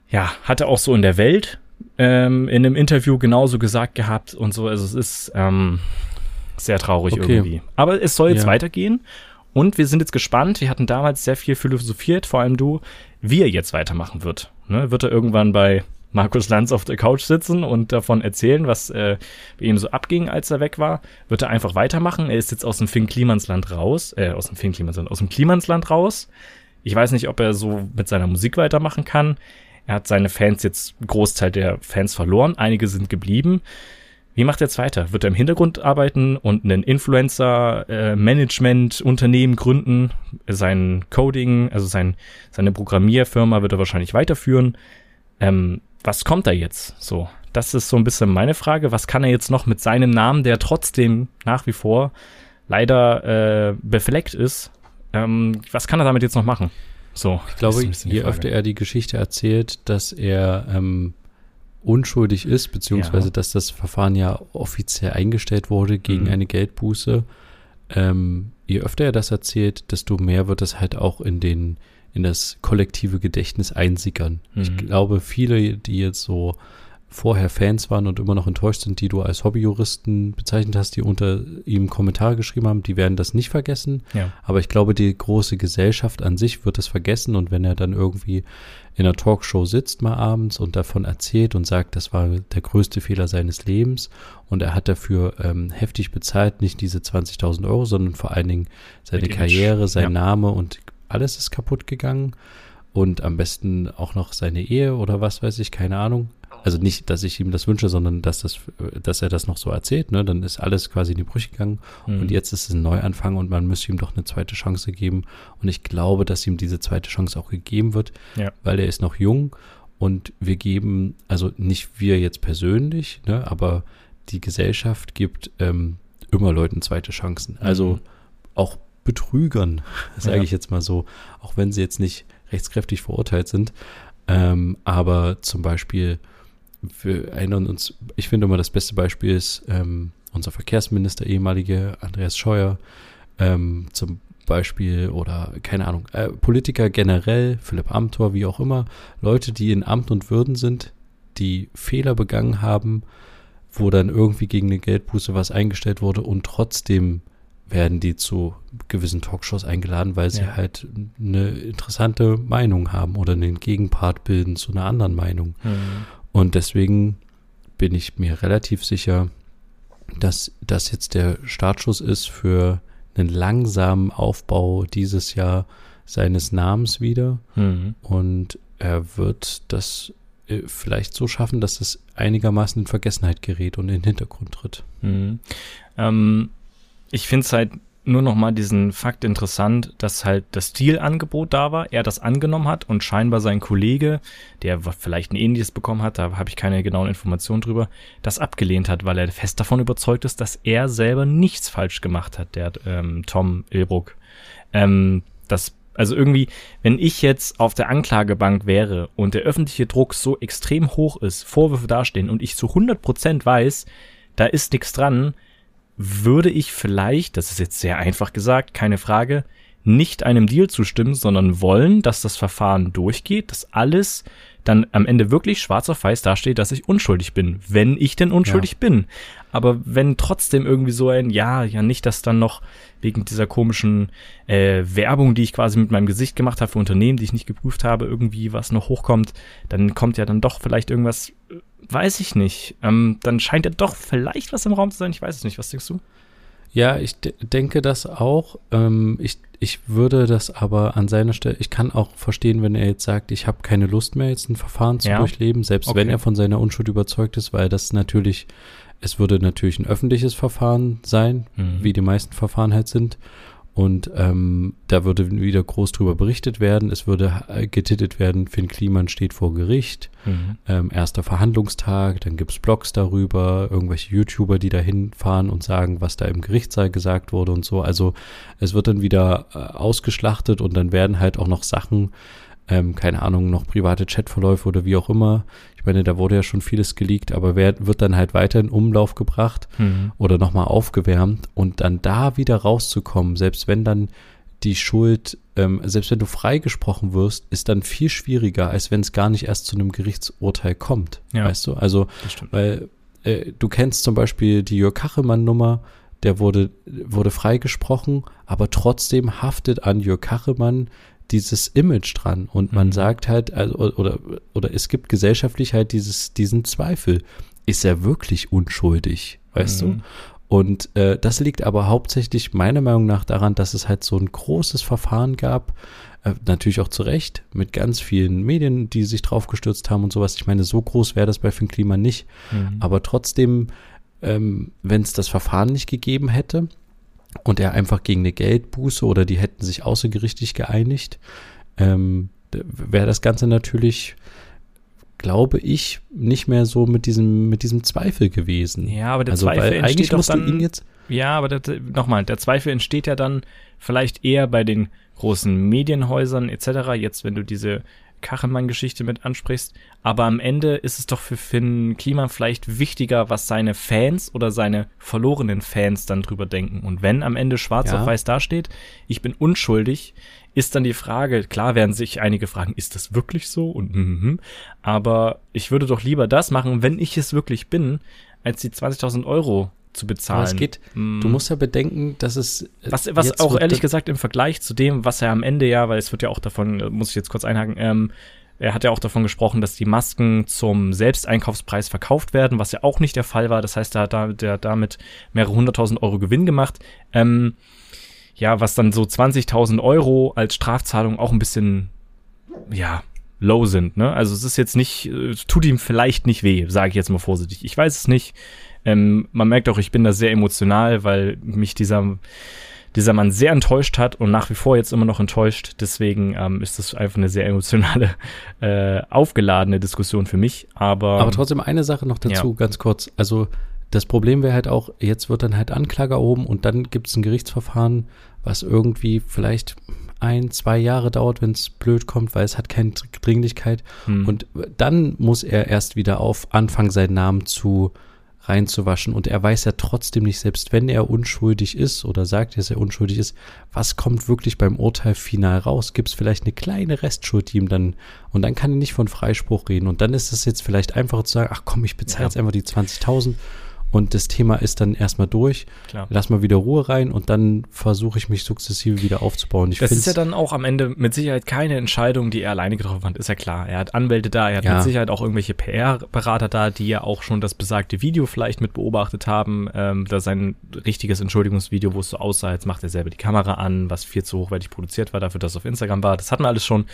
ja, hat er auch so in der Welt ähm, in einem Interview genauso gesagt gehabt und so. Also es ist ähm, sehr traurig okay. irgendwie. Aber es soll jetzt ja. weitergehen. Und wir sind jetzt gespannt. Wir hatten damals sehr viel philosophiert, vor allem du, wie er jetzt weitermachen wird. Ne? Wird er irgendwann bei Markus Lanz auf der Couch sitzen und davon erzählen, was äh, ihm so abging, als er weg war, wird er einfach weitermachen. Er ist jetzt aus dem Finn Klimansland raus, äh, aus dem Finn Klimansland, aus dem Klimansland raus. Ich weiß nicht, ob er so mit seiner Musik weitermachen kann. Er hat seine Fans jetzt, Großteil der Fans verloren, einige sind geblieben. Wie macht er jetzt weiter? Wird er im Hintergrund arbeiten und einen Influencer-Management-Unternehmen äh, gründen? Sein Coding, also sein, seine Programmierfirma wird er wahrscheinlich weiterführen. Ähm, was kommt da jetzt? So, das ist so ein bisschen meine Frage. Was kann er jetzt noch mit seinem Namen, der trotzdem nach wie vor leider äh, befleckt ist, ähm, was kann er damit jetzt noch machen? So, ich glaube, je öfter er die Geschichte erzählt, dass er ähm, unschuldig ist, beziehungsweise ja. dass das Verfahren ja offiziell eingestellt wurde gegen mhm. eine Geldbuße, ähm, je öfter er das erzählt, desto mehr wird es halt auch in den in das kollektive Gedächtnis einsickern. Mhm. Ich glaube, viele, die jetzt so vorher Fans waren und immer noch enttäuscht sind, die du als Hobbyjuristen bezeichnet hast, die unter ihm Kommentare geschrieben haben, die werden das nicht vergessen. Ja. Aber ich glaube, die große Gesellschaft an sich wird das vergessen und wenn er dann irgendwie in einer Talkshow sitzt mal abends und davon erzählt und sagt, das war der größte Fehler seines Lebens und er hat dafür ähm, heftig bezahlt, nicht diese 20.000 Euro, sondern vor allen Dingen seine Karriere, sein ja. Name und alles ist kaputt gegangen und am besten auch noch seine Ehe oder was weiß ich, keine Ahnung. also nicht, dass ich ihm das wünsche, sondern dass, das, dass er das noch so erzählt. Ne? Dann ist alles quasi in die Brüche gegangen mhm. und jetzt ist es ein Neuanfang und man müsste ihm doch eine zweite Chance geben. Und ich glaube, dass ihm diese zweite Chance auch gegeben wird, ja. weil er ist noch jung und wir geben, also nicht wir jetzt persönlich, ne, aber die Gesellschaft gibt ähm, immer Leuten zweite Chancen. Also mhm. auch Betrügern, [LAUGHS] sage ja. ich jetzt mal so, auch wenn sie jetzt nicht rechtskräftig verurteilt sind. Ähm, aber zum Beispiel, wir erinnern uns, ich finde immer das beste Beispiel ist ähm, unser Verkehrsminister, ehemalige Andreas Scheuer, ähm, zum Beispiel oder keine Ahnung, äh, Politiker generell, Philipp Amthor, wie auch immer, Leute, die in Amt und Würden sind, die Fehler begangen haben, wo dann irgendwie gegen eine Geldbuße was eingestellt wurde und trotzdem werden die zu gewissen Talkshows eingeladen, weil sie ja. halt eine interessante Meinung haben oder einen Gegenpart bilden zu einer anderen Meinung. Mhm. Und deswegen bin ich mir relativ sicher, dass das jetzt der Startschuss ist für einen langsamen Aufbau dieses Jahr seines Namens wieder. Mhm. Und er wird das äh, vielleicht so schaffen, dass es einigermaßen in Vergessenheit gerät und in den Hintergrund tritt. Mhm. Ähm, ich finde es halt nur noch mal diesen Fakt interessant, dass halt das Deal-Angebot da war, er das angenommen hat und scheinbar sein Kollege, der vielleicht ein ähnliches bekommen hat, da habe ich keine genauen Informationen drüber, das abgelehnt hat, weil er fest davon überzeugt ist, dass er selber nichts falsch gemacht hat, der ähm, Tom Ilbruck. Ähm, das also irgendwie, wenn ich jetzt auf der Anklagebank wäre und der öffentliche Druck so extrem hoch ist, Vorwürfe dastehen und ich zu 100% weiß, da ist nichts dran, würde ich vielleicht, das ist jetzt sehr einfach gesagt, keine Frage, nicht einem Deal zustimmen, sondern wollen, dass das Verfahren durchgeht, dass alles dann am Ende wirklich schwarz auf weiß dasteht, dass ich unschuldig bin, wenn ich denn unschuldig ja. bin. Aber wenn trotzdem irgendwie so ein, ja, ja nicht, dass dann noch wegen dieser komischen äh, Werbung, die ich quasi mit meinem Gesicht gemacht habe für Unternehmen, die ich nicht geprüft habe, irgendwie was noch hochkommt, dann kommt ja dann doch vielleicht irgendwas, äh, weiß ich nicht. Ähm, dann scheint ja doch vielleicht was im Raum zu sein. Ich weiß es nicht. Was denkst du? Ja, ich denke das auch. Ähm, ich, ich würde das aber an seiner Stelle, ich kann auch verstehen, wenn er jetzt sagt, ich habe keine Lust mehr, jetzt ein Verfahren zu ja. durchleben, selbst okay. wenn er von seiner Unschuld überzeugt ist, weil das natürlich, es würde natürlich ein öffentliches Verfahren sein, mhm. wie die meisten Verfahren halt sind. Und ähm, da würde wieder groß drüber berichtet werden. Es würde äh, getitelt werden, Finn Kliman steht vor Gericht. Mhm. Ähm, erster Verhandlungstag, dann gibt's Blogs darüber, irgendwelche YouTuber, die da hinfahren und sagen, was da im Gerichtssaal gesagt wurde und so. Also es wird dann wieder äh, ausgeschlachtet und dann werden halt auch noch Sachen ähm, keine Ahnung, noch private Chatverläufe oder wie auch immer. Ich meine, da wurde ja schon vieles geleakt, aber wer, wird dann halt weiter in Umlauf gebracht mhm. oder nochmal aufgewärmt und dann da wieder rauszukommen, selbst wenn dann die Schuld, ähm, selbst wenn du freigesprochen wirst, ist dann viel schwieriger, als wenn es gar nicht erst zu einem Gerichtsurteil kommt. Ja, weißt du? Also, weil äh, du kennst zum Beispiel die Jörg Kachemann-Nummer, der wurde, wurde freigesprochen, aber trotzdem haftet an Jörg Kachemann dieses Image dran und man mhm. sagt halt, also, oder, oder es gibt gesellschaftlich halt dieses, diesen Zweifel. Ist er wirklich unschuldig? Weißt mhm. du? Und äh, das liegt aber hauptsächlich meiner Meinung nach daran, dass es halt so ein großes Verfahren gab, äh, natürlich auch zu Recht, mit ganz vielen Medien, die sich drauf gestürzt haben und sowas. Ich meine, so groß wäre das bei Finn Klima nicht. Mhm. Aber trotzdem, ähm, wenn es das Verfahren nicht gegeben hätte, und er einfach gegen eine Geldbuße oder die hätten sich außergerichtlich geeinigt, ähm, wäre das Ganze natürlich, glaube ich, nicht mehr so mit diesem, mit diesem Zweifel gewesen. Ja, aber der also, Zweifel entsteht eigentlich musst dann, du ihn jetzt. Ja, aber nochmal, der Zweifel entsteht ja dann vielleicht eher bei den großen Medienhäusern etc. Jetzt, wenn du diese Kachelmann-Geschichte mit ansprichst. Aber am Ende ist es doch für Finn Kliman vielleicht wichtiger, was seine Fans oder seine verlorenen Fans dann drüber denken. Und wenn am Ende schwarz ja. auf weiß dasteht, ich bin unschuldig, ist dann die Frage, klar werden sich einige fragen, ist das wirklich so? Und mm, aber ich würde doch lieber das machen, wenn ich es wirklich bin, als die 20.000 Euro zu bezahlen. Aber es geht, mm. du musst ja bedenken, dass es. Äh, was, was auch ehrlich gesagt im Vergleich zu dem, was er am Ende ja, weil es wird ja auch davon, äh, muss ich jetzt kurz einhaken, ähm, er hat ja auch davon gesprochen, dass die Masken zum Selbsteinkaufspreis verkauft werden, was ja auch nicht der Fall war. Das heißt, er hat da, der damit mehrere hunderttausend Euro Gewinn gemacht. Ähm, ja, was dann so 20.000 Euro als Strafzahlung auch ein bisschen, ja, low sind. Ne? Also es ist jetzt nicht, es tut ihm vielleicht nicht weh, sage ich jetzt mal vorsichtig. Ich weiß es nicht. Ähm, man merkt auch, ich bin da sehr emotional, weil mich dieser, dieser Mann sehr enttäuscht hat und nach wie vor jetzt immer noch enttäuscht. Deswegen ähm, ist das einfach eine sehr emotionale, [LAUGHS] äh, aufgeladene Diskussion für mich. Aber, Aber trotzdem eine Sache noch dazu, ja. ganz kurz. Also das Problem wäre halt auch, jetzt wird dann halt Anklage erhoben und dann gibt es ein Gerichtsverfahren, was irgendwie vielleicht ein, zwei Jahre dauert, wenn es blöd kommt, weil es hat keine Dringlichkeit. Hm. Und dann muss er erst wieder auf anfangen, seinen Namen zu reinzuwaschen. Und er weiß ja trotzdem nicht, selbst wenn er unschuldig ist oder sagt, dass er unschuldig ist, was kommt wirklich beim Urteil final raus? Gibt es vielleicht eine kleine Restschuld, die ihm dann, und dann kann er nicht von Freispruch reden. Und dann ist es jetzt vielleicht einfacher zu sagen, ach komm, ich bezahle ja. jetzt einfach die 20.000 und das Thema ist dann erstmal durch. Klar. Lass mal wieder Ruhe rein und dann versuche ich mich sukzessive wieder aufzubauen. Ich das ist ja dann auch am Ende mit Sicherheit keine Entscheidung, die er alleine getroffen hat, ist ja klar. Er hat Anwälte da, er hat ja. mit Sicherheit auch irgendwelche PR-Berater da, die ja auch schon das besagte Video vielleicht mit beobachtet haben. Ähm, da sein richtiges Entschuldigungsvideo, wo es so aussah, jetzt macht er selber die Kamera an, was viel zu hochwertig produziert war dafür, dass es auf Instagram war. Das hatten wir alles schon.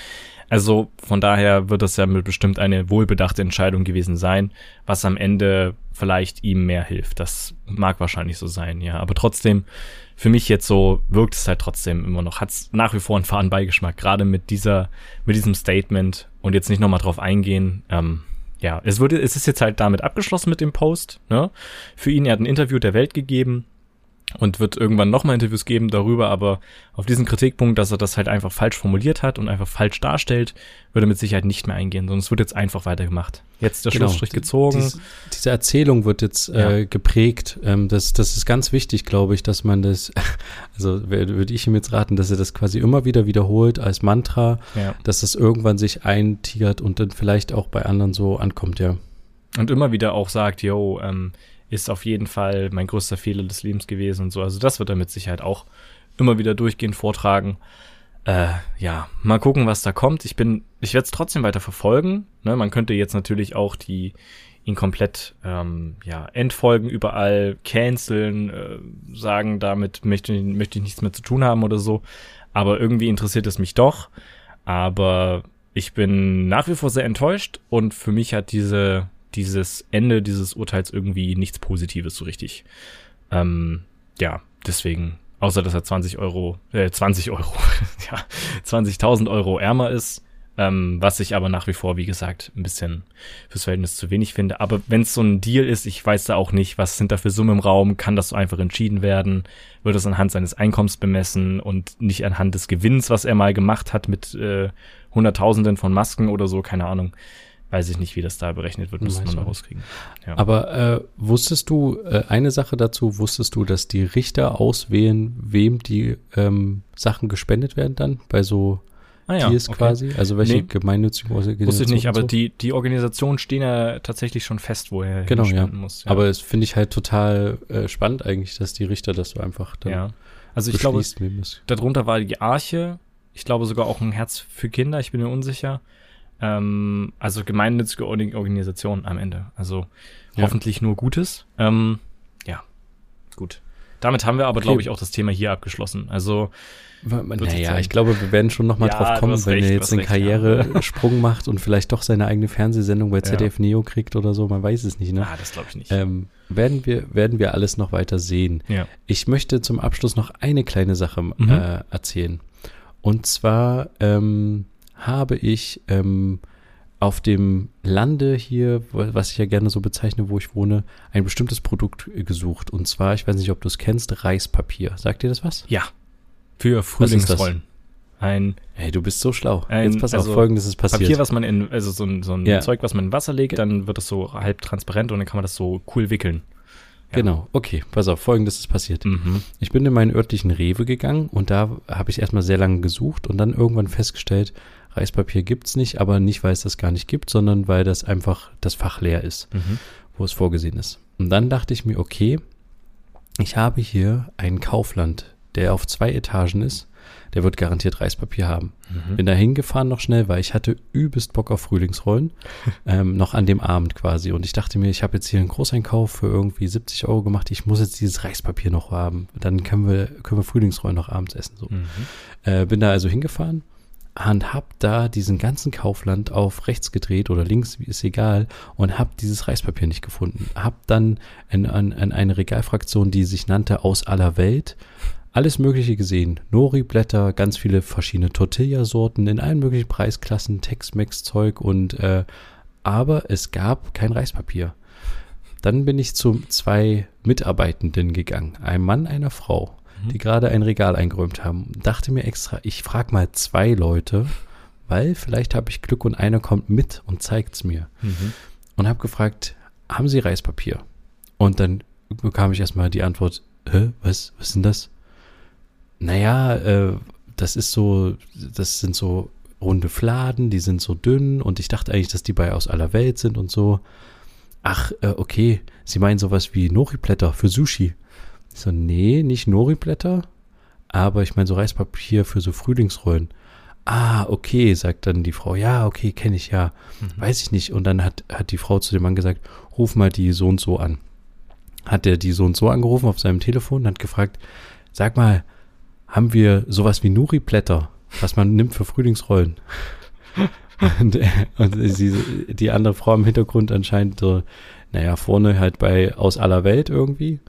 Also von daher wird das ja bestimmt eine wohlbedachte Entscheidung gewesen sein, was am Ende vielleicht ihm mehr hilft. Das mag wahrscheinlich so sein, ja. Aber trotzdem, für mich jetzt so wirkt es halt trotzdem immer noch, hat es nach wie vor einen fahren Beigeschmack, gerade mit dieser, mit diesem Statement und jetzt nicht nochmal drauf eingehen. Ähm, ja, es wurde, es ist jetzt halt damit abgeschlossen mit dem Post, ne? Für ihn, er hat ein Interview der Welt gegeben, und wird irgendwann nochmal Interviews geben darüber, aber auf diesen Kritikpunkt, dass er das halt einfach falsch formuliert hat und einfach falsch darstellt, würde mit Sicherheit nicht mehr eingehen, sondern es wird jetzt einfach weitergemacht. Jetzt der genau. Schlussstrich gezogen. Dies, diese Erzählung wird jetzt äh, ja. geprägt. Ähm, das, das ist ganz wichtig, glaube ich, dass man das, [LAUGHS] also würde ich ihm jetzt raten, dass er das quasi immer wieder wiederholt als Mantra, ja. dass das irgendwann sich eintigert und dann vielleicht auch bei anderen so ankommt, ja. Und immer wieder auch sagt, yo, ähm, ist auf jeden Fall mein größter Fehler des Lebens gewesen und so. Also das wird er mit Sicherheit auch immer wieder durchgehend vortragen. Äh, ja, mal gucken, was da kommt. Ich bin, ich werde es trotzdem weiter verfolgen. Ne, man könnte jetzt natürlich auch die ihn komplett ähm, ja entfolgen, überall canceln, äh, sagen, damit möchte, möchte ich nichts mehr zu tun haben oder so. Aber irgendwie interessiert es mich doch. Aber ich bin nach wie vor sehr enttäuscht und für mich hat diese dieses Ende dieses Urteils irgendwie nichts Positives so richtig. Ähm, ja, deswegen, außer dass er 20 Euro, äh, 20 Euro, [LAUGHS] ja, 20.000 Euro ärmer ist, ähm, was ich aber nach wie vor, wie gesagt, ein bisschen fürs Verhältnis zu wenig finde. Aber wenn es so ein Deal ist, ich weiß da auch nicht, was sind da für Summen im Raum, kann das so einfach entschieden werden? Wird es anhand seines Einkommens bemessen und nicht anhand des Gewinns, was er mal gemacht hat mit äh, Hunderttausenden von Masken oder so, keine Ahnung weiß ich nicht, wie das da berechnet wird, müssen wir mal rauskriegen. Ja. Aber äh, wusstest du, äh, eine Sache dazu, wusstest du, dass die Richter auswählen, wem die ähm, Sachen gespendet werden dann bei so ah, ja, Deals okay. quasi? Also welche nee, gemeinnützigen Organisationen? Wusste ich nicht, aber so? die, die Organisationen stehen ja tatsächlich schon fest, wo er genau, ja. muss. Ja. Aber es finde ich halt total äh, spannend eigentlich, dass die Richter das so einfach dann Ja, also ich glaube, darunter war die Arche, ich glaube sogar auch ein Herz für Kinder, ich bin mir unsicher. Ähm, also gemeinnützige Organisation am Ende. Also ja. hoffentlich nur Gutes. Ähm, ja, gut. Damit haben wir aber, okay. glaube ich, auch das Thema hier abgeschlossen. Also naja, ich glaube, wir werden schon noch mal ja, drauf kommen, wenn recht, er jetzt einen Karrieresprung ja. macht und vielleicht doch seine eigene Fernsehsendung bei ZDF ja. Neo kriegt oder so, man weiß es nicht, ne? Ah, das glaube ich nicht. Ähm, werden wir, werden wir alles noch weiter sehen. Ja. Ich möchte zum Abschluss noch eine kleine Sache mhm. äh, erzählen. Und zwar ähm, habe ich ähm, auf dem Lande hier, was ich ja gerne so bezeichne, wo ich wohne, ein bestimmtes Produkt gesucht. Und zwar, ich weiß nicht, ob du es kennst, Reispapier. Sagt dir das was? Ja. Für Frühlingsrollen. Ein. Hey, du bist so schlau. Ein, Jetzt pass also auf, folgendes ist passiert. Papier, was man in, also so ein, so ein ja. Zeug, was man in Wasser legt, dann wird das so halb transparent und dann kann man das so cool wickeln. Ja. Genau, okay, pass auf, folgendes ist passiert. Mhm. Ich bin in meinen örtlichen Rewe gegangen und da habe ich erstmal sehr lange gesucht und dann irgendwann festgestellt, Reispapier gibt es nicht, aber nicht, weil es das gar nicht gibt, sondern weil das einfach das Fach leer ist, mhm. wo es vorgesehen ist. Und dann dachte ich mir, okay, ich habe hier einen Kaufland, der auf zwei Etagen ist. Der wird garantiert Reispapier haben. Mhm. Bin da hingefahren noch schnell, weil ich hatte übelst Bock auf Frühlingsrollen. [LAUGHS] ähm, noch an dem Abend quasi. Und ich dachte mir, ich habe jetzt hier einen Großeinkauf für irgendwie 70 Euro gemacht. Ich muss jetzt dieses Reispapier noch haben. Dann können wir, können wir Frühlingsrollen noch abends essen. So. Mhm. Äh, bin da also hingefahren und hab da diesen ganzen Kaufland auf rechts gedreht oder links, ist egal, und hab dieses Reispapier nicht gefunden. Hab dann in, in, in eine Regalfraktion, die sich nannte Aus aller Welt, alles Mögliche gesehen. Nori-Blätter, ganz viele verschiedene Tortilla-Sorten in allen möglichen Preisklassen, Tex-Mex-Zeug und äh, aber es gab kein Reispapier. Dann bin ich zu zwei Mitarbeitenden gegangen, einem Mann, einer Frau, mhm. die gerade ein Regal eingeräumt haben. Dachte mir extra, ich frage mal zwei Leute, weil vielleicht habe ich Glück und einer kommt mit und zeigt es mir. Mhm. Und habe gefragt, haben Sie Reispapier? Und dann bekam ich erstmal die Antwort, Hä, was, was ist denn das? Naja, äh, das ist so, das sind so runde Fladen, die sind so dünn und ich dachte eigentlich, dass die bei aus aller Welt sind und so. Ach, äh, okay, Sie meinen sowas wie Nori-Blätter für Sushi. Ich so, nee, nicht Nori-Blätter, aber ich meine so Reispapier für so Frühlingsrollen. Ah, okay, sagt dann die Frau. Ja, okay, kenne ich ja. Mhm. Weiß ich nicht. Und dann hat, hat die Frau zu dem Mann gesagt, ruf mal die so und so an. Hat der die so und so angerufen auf seinem Telefon und hat gefragt, sag mal, haben wir sowas wie Nuri-Blätter, was man nimmt für Frühlingsrollen? [LAUGHS] und, und sie, die andere Frau im Hintergrund anscheinend so, naja, vorne halt bei Aus aller Welt irgendwie.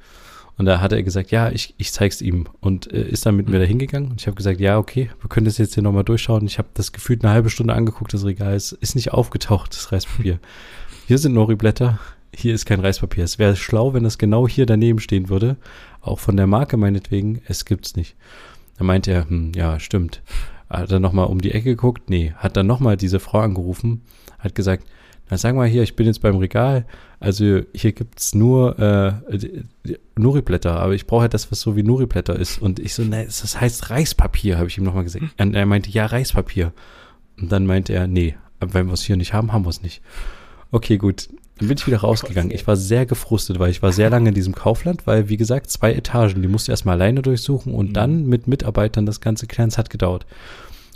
Und da hat er gesagt, ja, ich, ich zeig's ihm. Und äh, ist dann mit mir da hingegangen. Und ich habe gesagt, ja, okay, wir können das jetzt hier nochmal durchschauen. Ich habe das gefühlt eine halbe Stunde angeguckt, das Regal. Es ist nicht aufgetaucht, das Reispapier. [LAUGHS] Hier sind Nori-Blätter. Hier ist kein Reispapier. Es wäre schlau, wenn das genau hier daneben stehen würde. Auch von der Marke meinetwegen. Es gibt's nicht. Dann meinte er, hm, ja, stimmt. Hat dann nochmal um die Ecke geguckt? Nee. Hat dann nochmal diese Frau angerufen, hat gesagt, na sag mal hier, ich bin jetzt beim Regal. Also hier gibt's nur äh, Nuri-Blätter, aber ich brauche halt das, was so wie Nuri-Blätter ist. Und ich so, ne, das heißt Reispapier, habe ich ihm nochmal gesagt. Und er meinte, ja, Reispapier. Und dann meinte er, nee, wenn wir es hier nicht haben, haben wir es nicht. Okay, gut. Dann bin ich wieder rausgegangen. Ich war sehr gefrustet, weil ich war sehr lange in diesem Kaufland, weil, wie gesagt, zwei Etagen. Die musste erstmal alleine durchsuchen und mhm. dann mit Mitarbeitern das ganze klären. Es hat gedauert.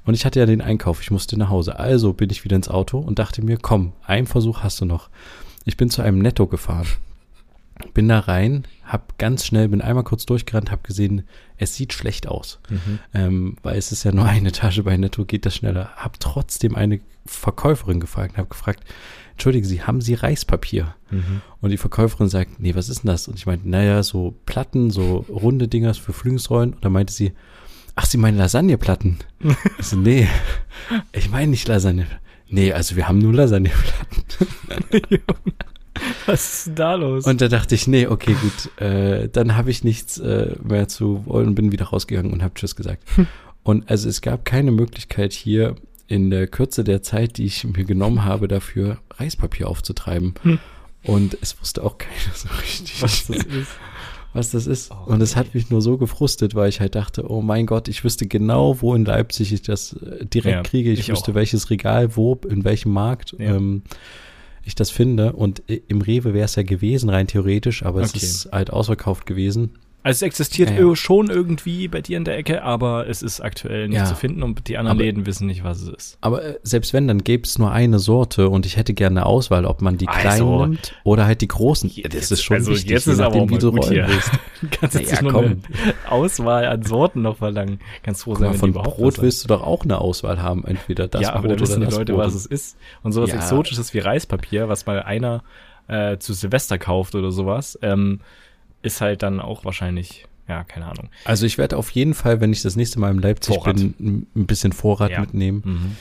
Und ich hatte ja den Einkauf, ich musste nach Hause. Also bin ich wieder ins Auto und dachte mir, komm, einen Versuch hast du noch. Ich bin zu einem Netto gefahren. Bin da rein, hab ganz schnell, bin einmal kurz durchgerannt, hab gesehen, es sieht schlecht aus. Mhm. Ähm, weil es ist ja nur [LAUGHS] eine Etage bei Netto, geht das schneller. Hab trotzdem eine Verkäuferin gefragt, hab gefragt, entschuldigen Sie, haben Sie Reispapier? Mhm. Und die Verkäuferin sagt, nee, was ist denn das? Und ich meinte, naja, so Platten, so runde Dinger für Flügelsrollen. Und dann meinte sie, ach, Sie meinen Lasagneplatten? ich [LAUGHS] so, nee, ich meine nicht Lasagne. Nee, also wir haben nur Lasagneplatten. [LAUGHS] Was ist denn da los? Und da dachte ich, nee, okay, gut, äh, dann habe ich nichts äh, mehr zu wollen und bin wieder rausgegangen und habe Tschüss gesagt. Und also es gab keine Möglichkeit hier in der Kürze der Zeit, die ich mir genommen habe, dafür Reispapier aufzutreiben. Hm. Und es wusste auch keiner so richtig, was das ist. Was das ist. Oh, und es hat mich nur so gefrustet, weil ich halt dachte, oh mein Gott, ich wüsste genau, wo in Leipzig ich das äh, direkt ja, kriege. Ich, ich wüsste, auch. welches Regal, wo, in welchem Markt ja. ähm, ich das finde. Und im Rewe wäre es ja gewesen, rein theoretisch, aber okay. es ist halt ausverkauft gewesen. Also es existiert ja, ja. schon irgendwie bei dir in der Ecke, aber es ist aktuell nicht ja. zu finden und die anderen aber, Läden wissen nicht, was es ist. Aber äh, selbst wenn, dann gäbe es nur eine Sorte und ich hätte gerne eine Auswahl, ob man die also, kleinen nimmt oder halt die großen. Jetzt, das ist schon also wichtig, jetzt ist aber wie du rollen hier. willst. [LAUGHS] Kannst jetzt ja, nur eine Auswahl an Sorten noch verlangen. Ganz froh sein, wenn von Brot willst du doch auch eine Auswahl haben, entweder das ja, Brot aber da wissen die Leute, Brot. was es ist. Und sowas Exotisches wie Reispapier, was mal einer äh, zu Silvester kauft oder sowas, ähm, ist halt dann auch wahrscheinlich, ja, keine Ahnung. Also ich werde auf jeden Fall, wenn ich das nächste Mal in Leipzig Vorrat. bin, ein bisschen Vorrat ja. mitnehmen. Mhm.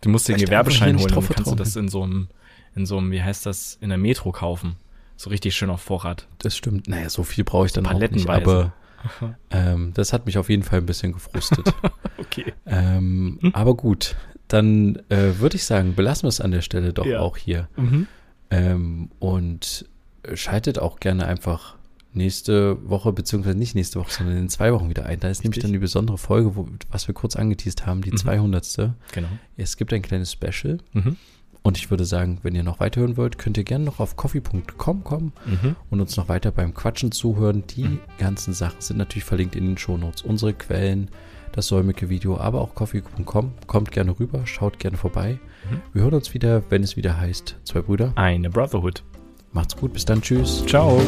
Du musst den Gewerbeschein holen, dann kannst du das in so einem, in so einem, wie heißt das, in der Metro kaufen. So richtig schön auf Vorrat. Das stimmt. Naja, so viel brauche ich dann auch nicht, aber [LAUGHS] ähm, das hat mich auf jeden Fall ein bisschen gefrustet. [LAUGHS] okay. Ähm, hm? Aber gut, dann äh, würde ich sagen, belassen wir es an der Stelle doch ja. auch hier. Mhm. Ähm, und schaltet auch gerne einfach nächste Woche, beziehungsweise nicht nächste Woche, sondern in zwei Wochen wieder ein. Da ist Richtig. nämlich dann die besondere Folge, wo, was wir kurz angeteased haben, die mhm. 200. Genau. Es gibt ein kleines Special. Mhm. Und ich würde sagen, wenn ihr noch weiterhören wollt, könnt ihr gerne noch auf coffee.com kommen mhm. und uns noch weiter beim Quatschen zuhören. Die mhm. ganzen Sachen sind natürlich verlinkt in den Shownotes. Unsere Quellen, das säumige Video, aber auch coffee.com. Kommt gerne rüber, schaut gerne vorbei. Mhm. Wir hören uns wieder, wenn es wieder heißt, zwei Brüder. Eine Brotherhood. Macht's gut, bis dann, tschüss. Ciao.